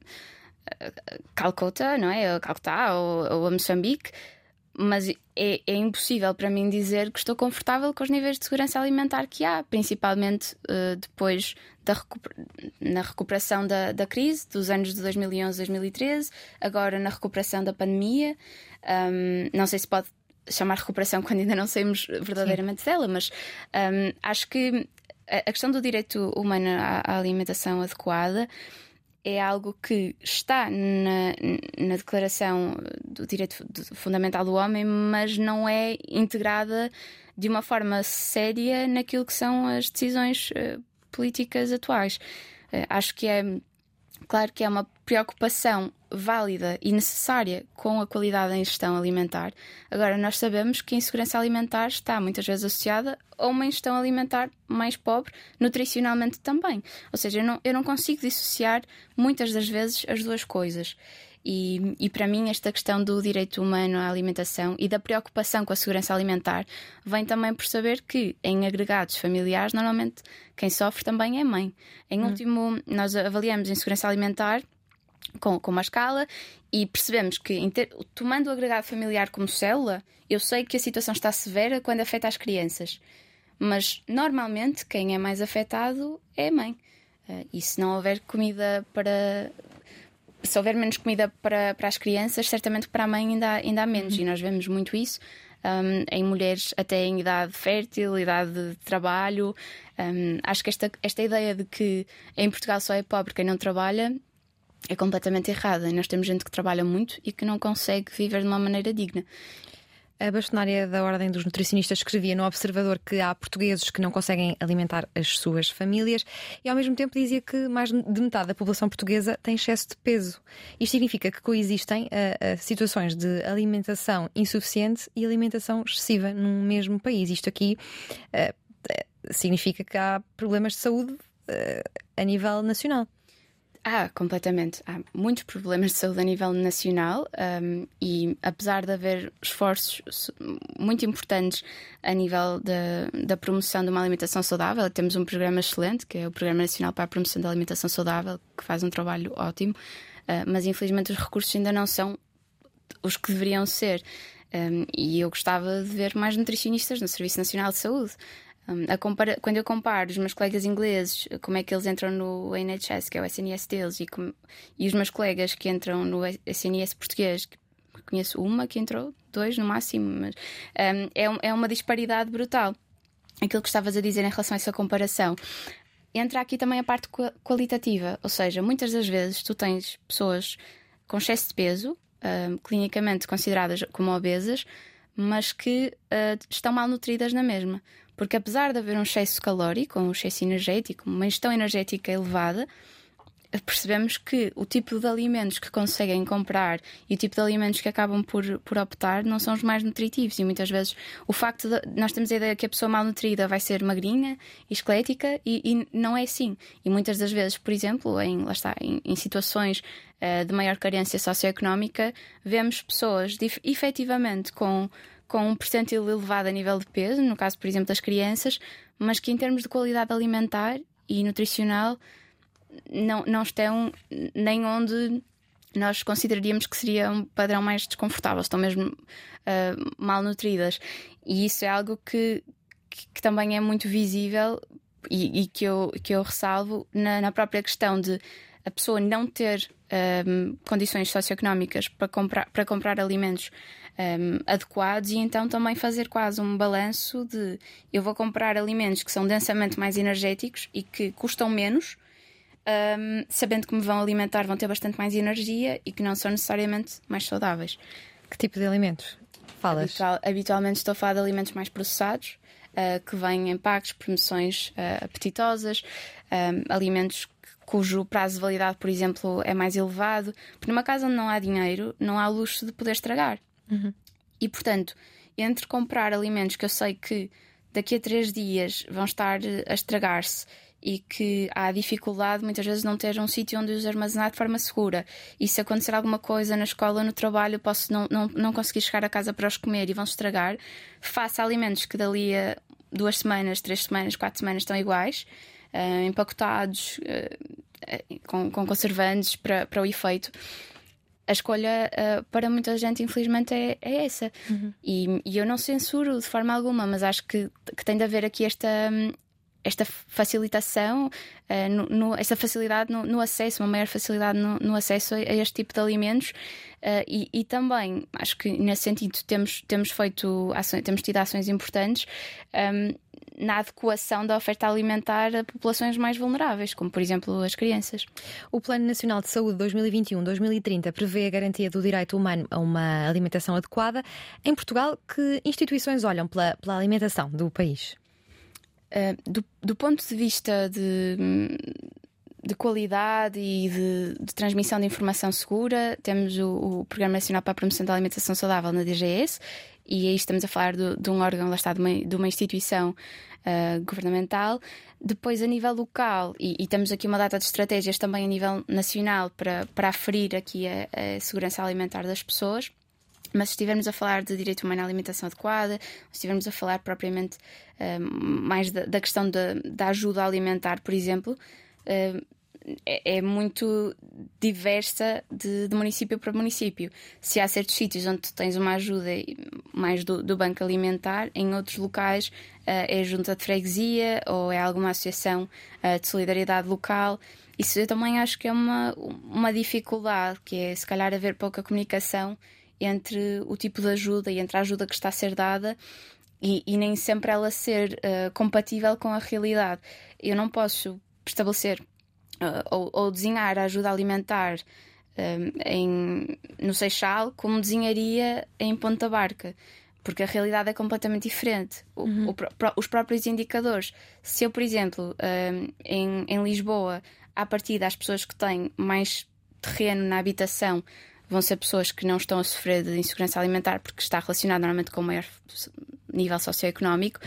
Calcota, não é? Calcutá ou, ou a Moçambique, mas é, é, impossível para mim dizer que estou confortável com os níveis de segurança alimentar que há, principalmente uh, depois da recuper na recuperação da, da crise dos anos de 2011 2013, agora na recuperação da pandemia. Um, não sei se pode chamar recuperação quando ainda não saímos verdadeiramente Sim. dela, mas um, acho que a questão do direito humano à, alimentação adequada é algo que está na, na Declaração do Direito Fundamental do Homem, mas não é integrada de uma forma séria naquilo que são as decisões uh, políticas atuais. Uh, acho que é claro que é uma preocupação válida e necessária com a qualidade da ingestão alimentar. Agora, nós sabemos que a insegurança alimentar está muitas vezes associada a uma ingestão alimentar mais pobre, nutricionalmente também. Ou seja, eu não, eu não consigo dissociar muitas das vezes as duas coisas. E, e, para mim, esta questão do direito humano à alimentação e da preocupação com a segurança alimentar vem também por saber que, em agregados familiares, normalmente quem sofre também é a mãe. Em hum. último, nós avaliamos insegurança alimentar com, com uma escala e percebemos que, ter, tomando o agregado familiar como célula, eu sei que a situação está severa quando afeta as crianças. Mas normalmente quem é mais afetado é a mãe. Uh, e se não houver comida para. Se houver menos comida para, para as crianças, certamente para a mãe ainda há, ainda há menos. Uhum. E nós vemos muito isso um, em mulheres até em idade fértil, idade de trabalho. Um, acho que esta, esta ideia de que em Portugal só é pobre quem não trabalha é completamente errada. Nós temos gente que trabalha muito e que não consegue viver de uma maneira digna. A bastonária da Ordem dos Nutricionistas escrevia no Observador que há portugueses que não conseguem alimentar as suas famílias e, ao mesmo tempo, dizia que mais de metade da população portuguesa tem excesso de peso. Isto significa que coexistem uh, uh, situações de alimentação insuficiente e alimentação excessiva num mesmo país. Isto aqui uh, significa que há problemas de saúde a nível nacional. Ah, completamente. Há muitos problemas de saúde a nível nacional um, e, apesar de haver esforços muito importantes a nível da, da promoção de uma alimentação saudável, temos um programa excelente, que é o Programa Nacional para a Promoção da Alimentação Saudável, que faz um trabalho ótimo, uh, mas infelizmente os recursos ainda não são os que deveriam ser. Um, e eu gostava de ver mais nutricionistas no Serviço Nacional de Saúde. Um, compara... Quando eu comparo os meus colegas ingleses, como é que eles entram no NHS, que é o SNS deles, e, com... e os meus colegas que entram no SNS português, que conheço uma que entrou, dois no máximo, mas um, é, é uma disparidade brutal. Aquilo que estavas a dizer em relação a essa comparação. Entra aqui também a parte qualitativa, ou seja, muitas das vezes tu tens pessoas com excesso de peso, um, clinicamente consideradas como obesas, mas que uh, estão mal nutridas na mesma. Porque apesar de haver um excesso calórico, um excesso energético, uma ingestão energética elevada, percebemos que o tipo de alimentos que conseguem comprar e o tipo de alimentos que acabam por, por optar não são os mais nutritivos. E muitas vezes o facto de nós temos a ideia que a pessoa mal nutrida vai ser magrinha e esquelética e, e não é assim. E muitas das vezes, por exemplo, em, lá está, em, em situações uh, de maior carência socioeconómica, vemos pessoas efetivamente com com um percentil elevado a nível de peso, no caso, por exemplo, das crianças, mas que em termos de qualidade alimentar e nutricional não, não estão nem onde nós consideraríamos que seria um padrão mais desconfortável, estão mesmo uh, mal nutridas. E isso é algo que, que, que também é muito visível e, e, que, eu, que eu ressalvo na, na própria questão de a pessoa não ter um, condições socioeconómicas para comprar, para comprar alimentos um, adequados e então também fazer quase um balanço de eu vou comprar alimentos que são densamente mais energéticos e que custam menos, um, sabendo que me vão alimentar, vão ter bastante mais energia e que não são necessariamente mais saudáveis. Que tipo de alimentos falas? Habitual, habitualmente estou a falar de alimentos mais processados. Uh, que vêm em packs, promoções uh, apetitosas, um, alimentos cujo prazo de validade, por exemplo, é mais elevado. Porque numa casa onde não há dinheiro, não há luxo de poder estragar. Uhum. E portanto, entre comprar alimentos que eu sei que daqui a três dias vão estar a estragar-se e que há dificuldade muitas vezes não ter um sítio onde os armazenar de forma segura. E se acontecer alguma coisa na escola, no trabalho, posso não, não, não conseguir chegar a casa para os comer e vão estragar. Faça alimentos que dali a duas semanas, três semanas, quatro semanas estão iguais uh, empacotados, uh, com, com, conservantes para, para o efeito. A escolha uh, para muita gente, infelizmente, é, é essa. Uhum. E, e, eu não censuro de forma alguma, mas acho que, que tem de haver aqui esta, esta facilitação, uh, no, no, essa facilidade no, no, acesso, uma maior facilidade no, acesso a, a, este tipo de alimentos. Uh, e, e, também, acho que nesse sentido, temos, temos feito ações, temos tido ações importantes. Um, na adequação da oferta alimentar a populações mais vulneráveis, como por exemplo as crianças. O Plano Nacional de Saúde 2021-2030 prevê a garantia do direito humano a uma alimentação adequada. Em Portugal, que instituições olham pela, pela alimentação do país? Uh, do, do, ponto de vista de, de qualidade e de, de, transmissão de informação segura, temos o, o, Programa Nacional para a Promoção da Alimentação Saudável na DGS, e aí estamos a falar de, de um órgão, lá está, de uma, de uma instituição uh, governamental. Depois, a nível local, e, e, temos aqui uma data de estratégias também a nível nacional para, para aferir aqui a, a segurança alimentar das pessoas. Mas se estivermos a falar de direito humano à alimentação adequada, se estivermos a falar propriamente uh, mais da, da questão da, ajuda alimentar, por exemplo, uh, é, é, muito diversa de, de, município para município. Se há certos sítios onde tens uma ajuda mais do, do banco alimentar, em outros locais uh, é junta de freguesia ou é alguma associação uh, de solidariedade local. Isso eu também acho que é uma, uma dificuldade, que é se calhar haver pouca comunicação entre o tipo de ajuda e entre a ajuda que está a ser dada e, e nem sempre ela ser uh, compatível com a realidade. Eu não posso estabelecer ou, ou, desenhar a ajuda alimentar um, em, no Seixal como desenharia em Ponta Barca porque a realidade é completamente diferente. O, Uhum. o pró- os próprios indicadores. Se eu, por exemplo, hum, em, em Lisboa, à partida, as pessoas que têm mais terreno na habitação vão ser pessoas que não estão a sofrer de insegurança alimentar porque está relacionado normalmente com o maior nível socioeconómico.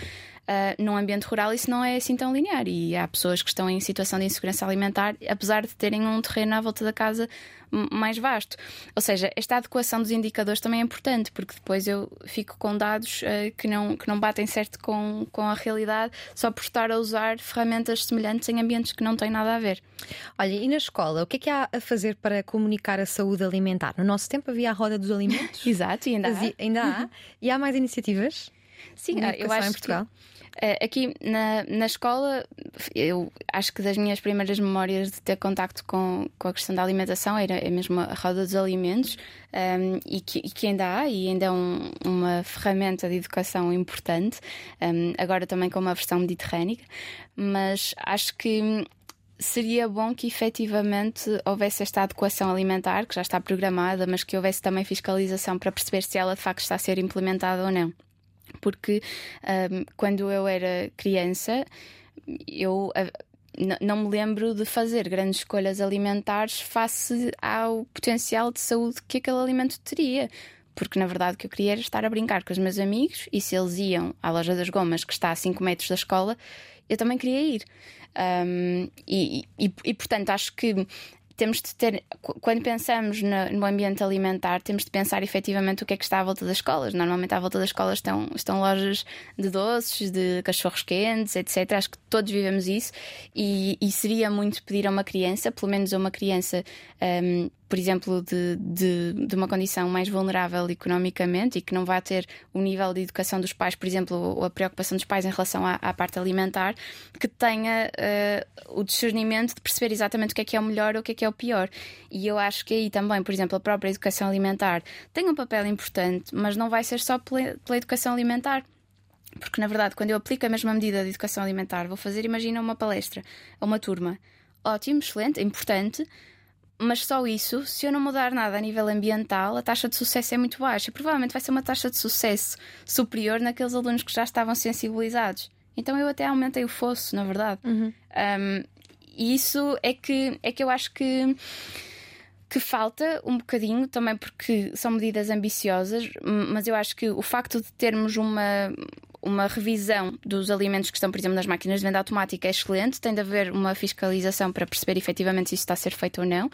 Uh, num ambiente rural isso não é assim tão linear e há pessoas que estão em situação de insegurança alimentar apesar de terem um terreno à volta da casa mais vasto. Ou seja, esta adequação dos indicadores também é importante porque depois eu fico com dados uh, que, não, que não batem certo com, com a realidade só por estar a usar ferramentas semelhantes em ambientes que não têm nada a ver. Olha, e na escola, o que é que há a fazer para comunicar a saúde alimentar? No nosso tempo havia a roda dos alimentos. Exato, e ainda há. Mas e- ainda há. E há mais iniciativas? Sim, ah, eu acho em Portugal? que aqui na, na escola, eu acho que das minhas primeiras memórias de ter contacto com, com a questão da alimentação era é mesmo a roda dos alimentos ehm, e, que, e que ainda há e ainda é um- uma ferramenta de educação importante, ehm, agora também com uma versão mediterrânica, mas acho que seria bom que efetivamente houvesse esta adequação alimentar, que já está programada, mas que houvesse também fiscalização para perceber se ela de facto está a ser implementada ou não. Porque hum, quando eu era criança, eu ah, não me lembro de fazer grandes escolhas alimentares face ao potencial de saúde que aquele alimento teria. Porque na verdade o que eu queria era estar a brincar com os meus amigos e se eles iam à loja das gomas, que está a 5 metros da escola, eu também queria ir. Um, e, e- e, portanto acho que temos de ter, qu- quando pensamos na- no ambiente alimentar, temos de pensar efetivamente o que é que está à volta das escolas. Normalmente à volta das escolas estão, estão lojas de doces, de cachorros quentes, etc. Acho que todos vivemos isso e, e seria muito pedir a uma criança, pelo menos a uma criança, um, por exemplo, de, de, de uma condição mais vulnerável economicamente e que não vai ter o nível de educação dos pais, por exemplo, ou a preocupação dos pais em relação à, à parte alimentar, que tenha eh, o discernimento de perceber exatamente o que é que é o melhor ou o que é que é o pior. E eu acho que aí também, por exemplo, a própria educação alimentar tem um papel importante, mas não vai ser só pela, pela educação alimentar. Porque, na verdade, quando eu aplico a mesma medida de educação alimentar, vou fazer, imagina, uma palestra a uma turma. Ótimo, excelente, é importante, mas só isso, se eu não mudar nada a nível ambiental, a taxa de sucesso é muito baixa. Provavelmente vai ser uma taxa de sucesso superior naqueles alunos que já estavam sensibilizados. Então eu até aumentei o fosso, na verdade. Um, e isso é que, é que eu acho que que falta um bocadinho, também porque são medidas ambiciosas, mas eu acho que o facto de termos uma, uma revisão dos alimentos que estão, por exemplo, nas máquinas de venda automática é excelente, tem de haver uma fiscalização para perceber efetivamente se isso está a ser feito ou não.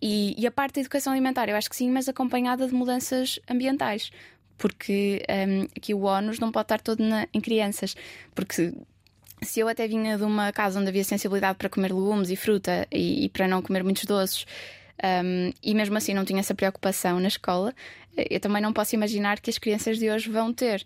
E, e a parte da educação alimentar, eu acho que sim, mas acompanhada de mudanças ambientais. Porque hum, aqui o ónus não pode estar todo na- em crianças. Porque se eu até vinha de uma casa onde havia sensibilidade para comer legumes e fruta e, e para não comer muitos doces, um, e mesmo assim não tinha essa preocupação na escola, eu também não posso imaginar que as crianças de hoje vão ter,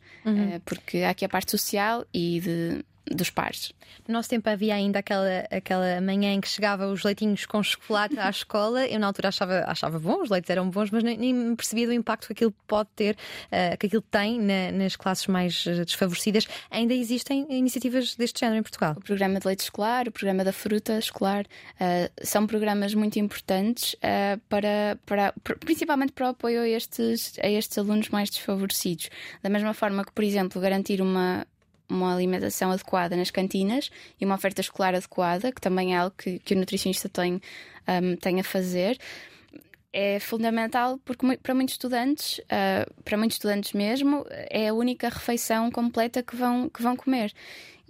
eh, porque há aqui a parte social e de, dos pares. No nosso tempo havia ainda aquela, aquela manhã em que chegava os leitinhos com chocolate à escola. Eu na altura achava, achava bom, os leitos eram bons, mas nem, nem me percebia do impacto que aquilo pode ter, eh, que aquilo tem na- nas classes mais eh, desfavorecidas. Ainda existem iniciativas deste género em Portugal. O programa de leite escolar, o programa da fruta escolar, eh, são programas muito importantes eh, para, para, pr- principalmente para o apoio a estes, a estes alunos mais desfavorecidos. Da mesma forma que, por exemplo, garantir uma, uma alimentação adequada nas cantinas e uma oferta escolar adequada, que também é algo que, que o nutricionista tem, ahm, tem a fazer. É fundamental porque para muitos estudantes, ah, para muitos estudantes mesmo, é a única refeição completa que vão, que vão comer.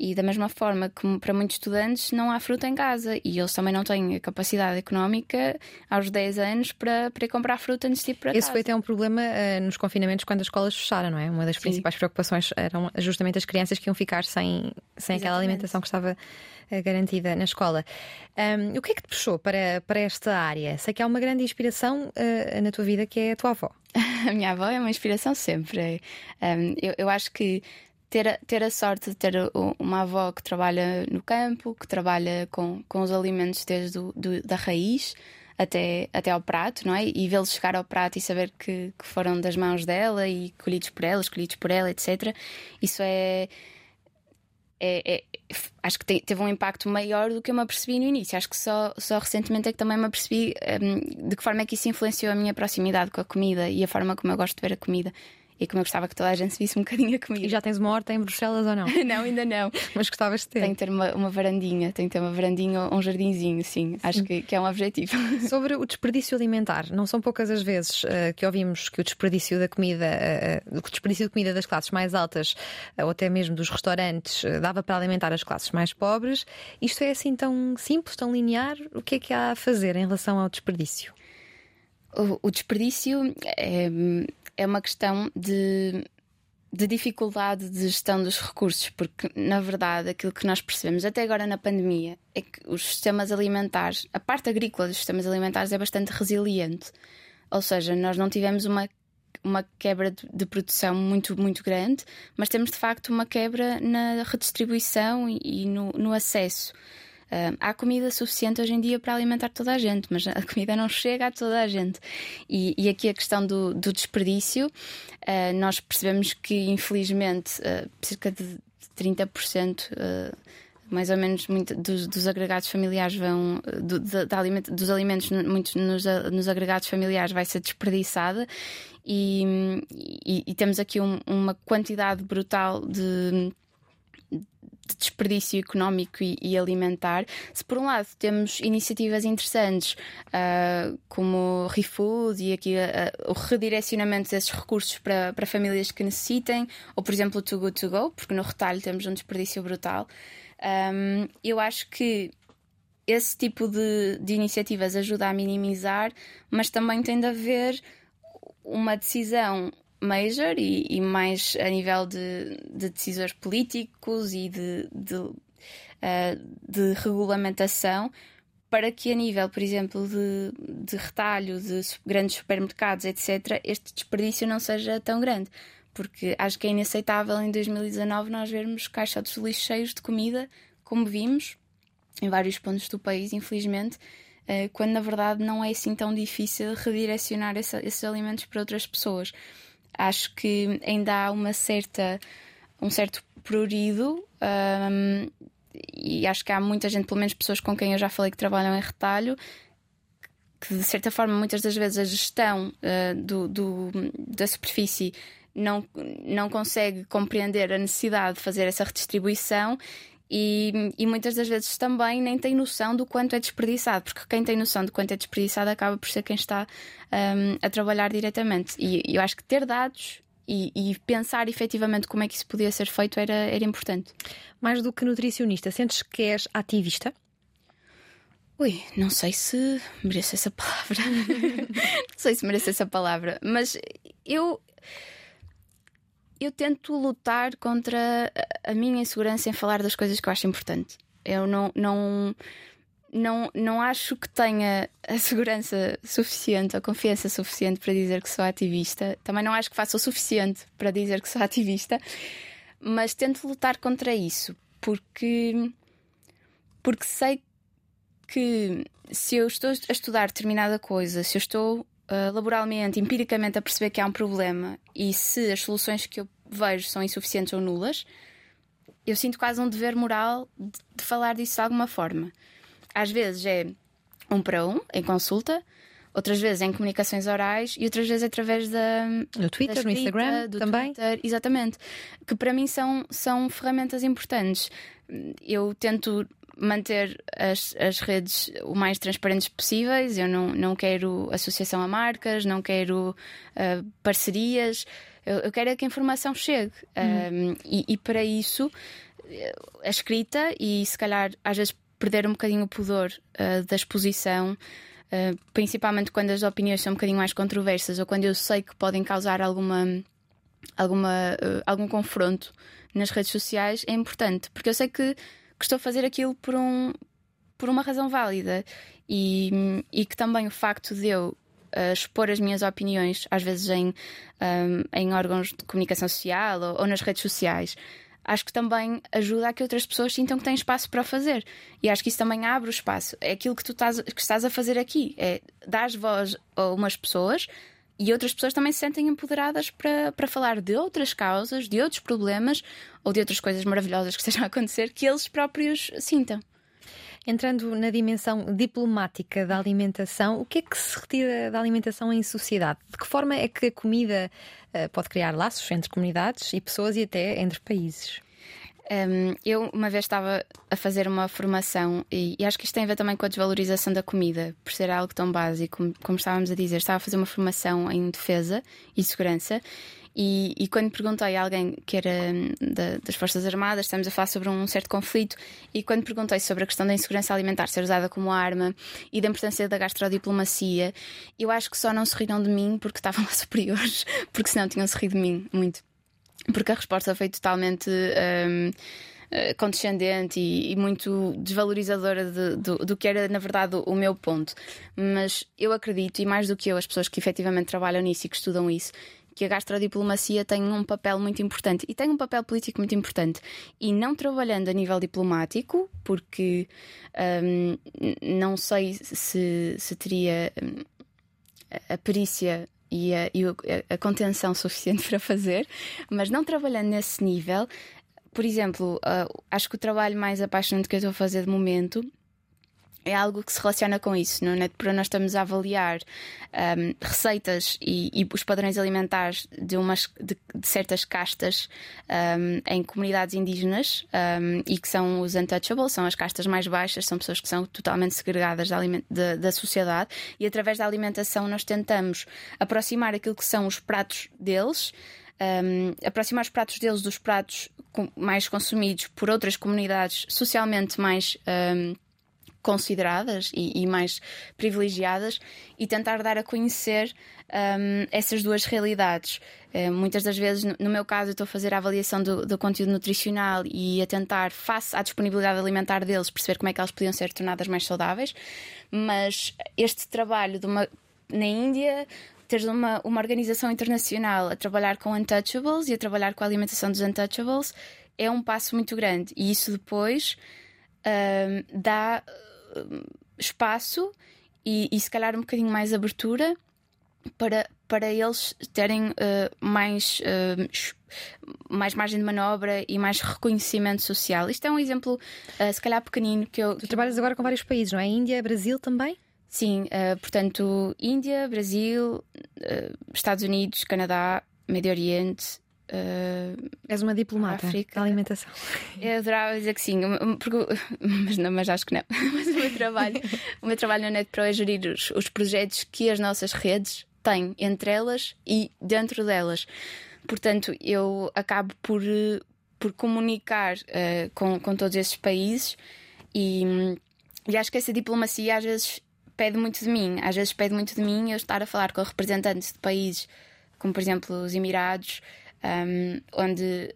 E da mesma forma que para muitos estudantes não há fruta em casa e eles também não têm a capacidade económica aos 10 anos para, para comprar fruta antes de ir para Esse casa. foi até um problema eh, nos confinamentos quando as escolas fecharam, não é? Uma das Sim. principais preocupações eram justamente as crianças que iam ficar sem, sem aquela alimentação que estava eh, garantida na escola. Ahm, o que é que te puxou para, para esta área? Sei que há uma grande inspiração eh, na tua vida que é a tua avó. A minha avó é uma inspiração sempre. Um, eu, eu acho que ter a, ter a sorte de ter uma avó que trabalha no campo, que trabalha com, com os alimentos desde do- da raiz até, até ao prato, não é? E vê-los chegar ao prato e saber que, que foram das mãos dela e colhidos por ela, escolhidos por ela, etc. Isso é. é- é- acho que te- teve um impacto maior do que eu me apercebi no início. Acho que só, só recentemente é que também me apercebi hum, de que forma é que isso influenciou a minha proximidade com a comida e a forma como eu gosto de ver a comida. E como eu gostava que toda a gente se visse um bocadinho a comida. E já tens uma horta em Bruxelas ou não? não, ainda não. Mas gostavas de ter? Tem que ter uma, uma varandinha, tem que ter uma varandinha ou um jardinzinho, sim. Acho que, que, é um objetivo. Sobre o desperdício alimentar, não são poucas as vezes uh, que ouvimos que o desperdício da comida, uh, o desperdício de comida das classes mais altas uh, ou até mesmo dos restaurantes dava para alimentar as classes mais pobres. Isto é assim tão simples, tão linear? O que é que há a fazer em relação ao desperdício? O, o desperdício é, é uma questão de de dificuldade de gestão dos recursos, porque na verdade aquilo que nós percebemos até agora na pandemia é que os sistemas alimentares, a parte agrícola dos sistemas alimentares é bastante resiliente. Ou seja, nós não tivemos uma, uma quebra de, de produção muito, muito grande, mas temos de facto uma quebra na redistribuição e, e no, no acesso. Uh, há comida suficiente hoje em dia para alimentar toda a gente, mas a comida não chega a toda a gente. E, e aqui a questão do, do desperdício, uh, nós percebemos que, infelizmente, uh, cerca de 30%. mais ou menos muito, dos, dos, agregados familiares vão do, aliment, dos alimentos muitos nos, nos, agregados familiares vai ser desperdiçada e, e, e temos aqui um, uma quantidade brutal de de desperdício económico e, e, alimentar. Se por um lado temos iniciativas interessantes uh, como o ReFood e aqui uh, o redirecionamento desses recursos para, para famílias que necessitem, ou por exemplo o Too Good To Go, porque no retalho temos um desperdício brutal, um, eu acho que esse tipo de, de iniciativas ajuda a minimizar, mas também tem de haver uma decisão major e, e mais a nível de, de, decisores políticos e de, de, uh, de, regulamentação para que a nível, por exemplo, de, de retalho, de grandes supermercados, etc., este desperdício não seja tão grande. Porque acho que é inaceitável em 2019 nós vermos caixotes de lixo cheios de comida, como vimos em vários pontos do país, infelizmente, uh, quando na verdade não é assim tão difícil redirecionar esses alimentos para outras pessoas acho que ainda há uma certa, um certo prurido um, e acho que há muita gente, pelo menos pessoas com quem eu já falei que trabalham em retalho, que de certa forma muitas das vezes a gestão uh, do, do, da superfície não, não consegue compreender a necessidade de fazer essa redistribuição e, e, muitas das vezes também nem tem noção do quanto é desperdiçado, porque quem tem noção do quanto é desperdiçado acaba por ser quem está um, a trabalhar diretamente. E eu acho que ter dados e, e, pensar efetivamente como é que isso podia ser feito era, era importante. Mais do que nutricionista, sentes que és ativista? Ui, não sei se mereço essa palavra. não sei se mereço essa palavra, mas eu eu tento lutar contra a minha insegurança em falar das coisas que eu acho importante. Eu não, não, não, não acho que tenha a segurança suficiente, a confiança suficiente para dizer que sou ativista. Também não acho que faça o suficiente para dizer que sou ativista, mas tento lutar contra isso porque, porque sei que se eu estou a estudar determinada coisa, se eu estou uh, laboralmente, empiricamente, a perceber que há um problema e se as soluções que eu vejo são insuficientes ou nulas, eu sinto quase um dever moral de, de falar disso de alguma forma. Às vezes é um para um, em consulta, outras vezes em comunicações orais e outras vezes através da. No Twitter, escrita, no Instagram também. Twitter, exatamente. Que para mim são, são ferramentas importantes. Eu tento manter as, as redes o mais transparentes possíveis. Eu não, não quero associação a marcas, não quero uh, parcerias. Eu, eu, quero é que a informação chegue. Hum. Um, e, e, para isso, a escrita e se calhar às vezes perder um bocadinho o pudor uh, da exposição. Uh, principalmente quando as opiniões são um bocadinho mais controversas ou quando eu sei que podem causar alguma, alguma, algum confronto nas redes sociais, é importante, porque eu sei que que estou a fazer aquilo por, um, por uma razão válida e, e que também o facto de eu uh, expor as minhas opiniões, às vezes em, um, em órgãos de comunicação social ou, ou, nas redes sociais, acho que também ajuda a que outras pessoas sintam que têm espaço para fazer. E acho que isso também abre o espaço. É aquilo que tu estás, que estás a fazer aqui: é dar voz a umas pessoas e outras pessoas também se sentem empoderadas para, para falar de outras causas, de outros problemas ou de outras coisas maravilhosas que estejam a acontecer que eles próprios sintam. Entrando na dimensão diplomática da alimentação, o que é que se retira da alimentação em sociedade? De que forma é que a comida uh, pode criar laços entre comunidades e pessoas e até entre países? Um, eu uma vez estava a fazer uma formação e, e, acho que isto tem a ver também com a desvalorização da comida, por ser algo tão básico, como, como estávamos a dizer. Estava a fazer uma formação em defesa e segurança e, e, quando perguntei a alguém que era hum, da, das Forças Armadas, estamos a falar sobre um certo conflito, e quando perguntei sobre a questão da insegurança alimentar ser usada como arma e da importância da gastrodiplomacia, eu acho que só não se riram de mim porque estavam lá superiores, porque senão tinham se rido de mim muito. Porque a resposta foi totalmente. Um, eh, condescendente e, e, muito desvalorizadora de, do, do, que era, na verdade, o, meu ponto. Mas eu acredito, e mais do que eu, as pessoas que efetivamente trabalham nisso e que estudam isso, que a gastrodiplomacia tem um papel muito importante e tem um papel político muito importante. E não trabalhando a nível diplomático, porque um, não sei se, se teria hum, a perícia e a, e a, contenção suficiente para fazer, mas não trabalhando nesse nível. Por exemplo, uh, acho que o trabalho mais apaixonante que eu estou a fazer de momento é algo que se relaciona com isso. No NetPro nós estamos a avaliar um, receitas e, e, os padrões alimentares de, umas, de, de certas castas um, em comunidades indígenas um, e que são os untouchables, são as castas mais baixas, são pessoas que são totalmente segregadas da, da, da sociedade e através da alimentação nós tentamos aproximar aquilo que são os pratos deles. Um, aproximar os pratos deles dos pratos mais consumidos por outras comunidades socialmente mais um, consideradas e, e, mais privilegiadas e tentar dar a conhecer um, essas duas realidades. Uh, muitas das vezes, no, meu caso, estou a fazer a avaliação do, do, conteúdo nutricional e a tentar, face à disponibilidade alimentar deles, perceber como é que elas podiam ser tornadas mais saudáveis. Mas este trabalho uma, na Índia teres uma, uma organização internacional a trabalhar com untouchables e a trabalhar com a alimentação dos untouchables é um passo muito grande. E isso depois um, dá espaço e, e se calhar um bocadinho mais abertura para, para eles terem uh, mais, uh, mais margem de manobra e mais reconhecimento social. Isto é um exemplo, uh, se calhar pequenino, que eu. Tu trabalhas agora com vários países, não é? Índia, Brasil também? Sim, portanto, Índia, Brasil, Estados Unidos, Canadá, Médio Oriente, Uh, És uma diplomata África. da alimentação. Eu adorava dizer que sim, porque, mas, não, mas acho que não. Mas o meu trabalho, o meu trabalho na NetPro é gerir os, os projetos que as nossas redes têm entre elas e dentro delas. Portanto, eu acabo por, por comunicar uh, com, com todos esses países e, e acho que essa diplomacia às vezes pede muito de mim. Às vezes pede muito de mim eu estar a falar com representantes de países como, por exemplo, os Emirados um, onde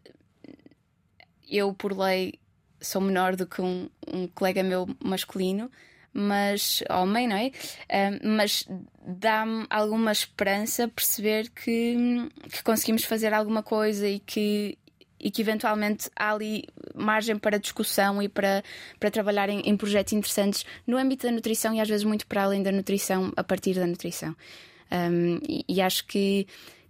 eu, por lei, sou menor do que um, um colega meu masculino, mas homem, não é? Um, mas dá-me alguma esperança perceber que, que conseguimos fazer alguma coisa e que, e que eventualmente há ali margem para discussão e para, para trabalhar em, em, projetos interessantes no âmbito da nutrição e às vezes muito para além da nutrição, a partir da nutrição. Um, e, e, acho que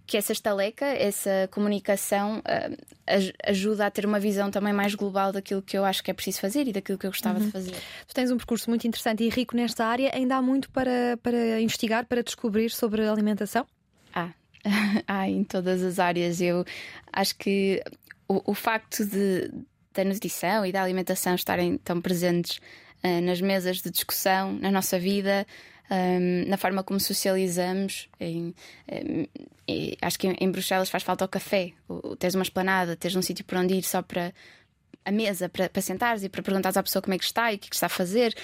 que essa estaleca, essa comunicação uh, ajuda a ter uma visão também mais global daquilo que eu acho que é preciso fazer e daquilo que eu gostava uhum. de fazer. Tu tens um percurso muito interessante e rico nesta área. Ainda há muito para, para investigar, para descobrir sobre a alimentação? Há. há em todas as áreas. Eu acho que o, o facto de, da nutrição e da alimentação estarem tão presentes uh, nas mesas de discussão, na nossa vida, um, na forma como socializamos. Em, em, acho que em Bruxelas faz falta o café, o, teres uma esplanada, teres um sítio para onde ir só para a mesa, para, para sentares e para perguntares à pessoa como é que está e o que, é que está a fazer.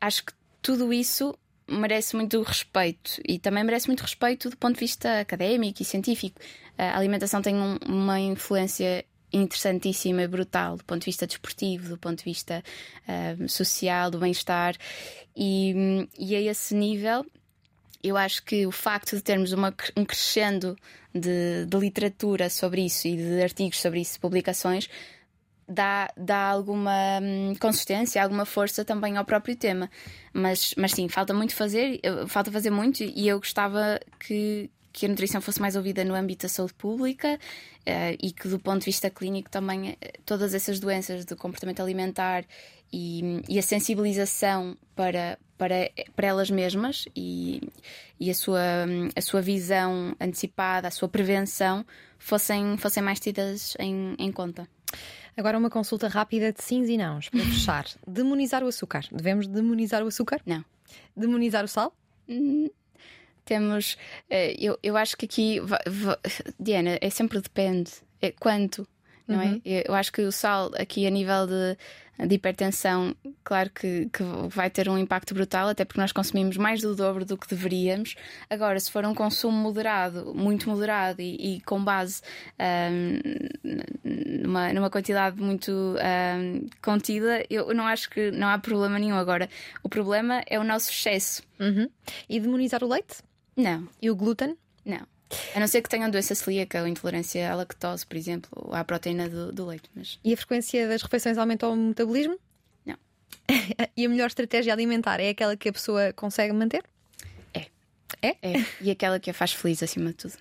Acho que tudo isso merece muito respeito e também merece muito respeito do ponto de vista académico e científico. A alimentação tem um, uma influência interessantíssima e brutal do ponto de vista desportivo, do ponto de vista uh, social, do bem-estar. E, e a esse nível, eu acho que o facto de termos uma, um crescendo de, de, literatura sobre isso e de artigos sobre isso, publicações, dá, dá alguma hum, consistência, alguma força também ao próprio tema. Mas, mas sim, falta muito fazer, falta fazer muito e eu gostava que, que a nutrição fosse mais ouvida no âmbito da saúde pública uh, e que, do ponto de vista clínico, também uh, todas essas doenças do comportamento alimentar e, e a sensibilização para, para, para elas mesmas e, e a, sua, a sua visão antecipada, a sua prevenção fossem, fossem mais tidas em, em conta. Agora uma consulta rápida de sims e nãos para fechar. demonizar o açúcar. Devemos demonizar o açúcar? Não. Demonizar o sal? Hum, temos. Eh, eu, eu acho que aqui, Diana, é sempre depende. É quanto, não é? uhum. é? Eu acho que o sal, aqui a nível de de hipertensão, claro que, que, vai ter um impacto brutal, até porque nós consumimos mais do dobro do que deveríamos. Agora, se for um consumo moderado, muito moderado e, e com base um, numa, numa, quantidade muito um, contida, eu não acho que não há problema nenhum. Agora, o problema é o nosso excesso. Uhum. E demonizar o leite? Não. E o glúten? Não. A não ser que tenham doença celíaca ou intolerância à lactose, por exemplo, ou à proteína do, do leite. Mas... E a frequência das refeições aumenta o metabolismo? Não. e a melhor estratégia alimentar é aquela que a pessoa consegue manter? É? É. E aquela que a faz feliz acima de tudo.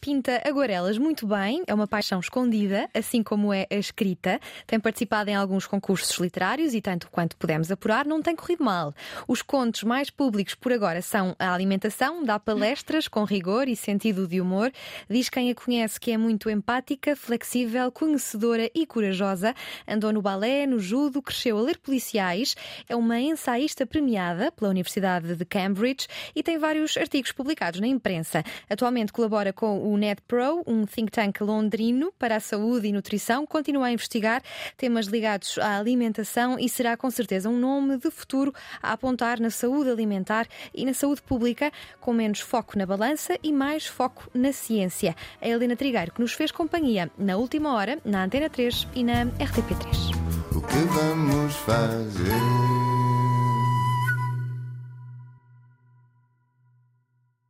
Pinta aguarelas muito bem, é uma paixão escondida, assim como é a escrita. Tem participado em alguns concursos literários e, tanto quanto pudemos apurar, não tem corrido mal. Os contos mais públicos por agora são a alimentação, dá palestras com rigor e sentido de humor. Diz quem a conhece que é muito empática, flexível, conhecedora e corajosa. Andou no balé, no judo, cresceu a ler policiais. É uma ensaísta premiada pela Universidade de Cambridge e tem vários artigos publicados na imprensa. Atualmente colabora com o NetPro, um think tank londrino para a saúde e nutrição. Continua a investigar temas ligados à alimentação e será com certeza um nome de futuro a apontar na saúde alimentar e na saúde pública, com menos foco na balança e mais foco na ciência. A Helena Trigueiro, que nos fez companhia na última hora, na Antena 3 e na RTP3. O que vamos fazer?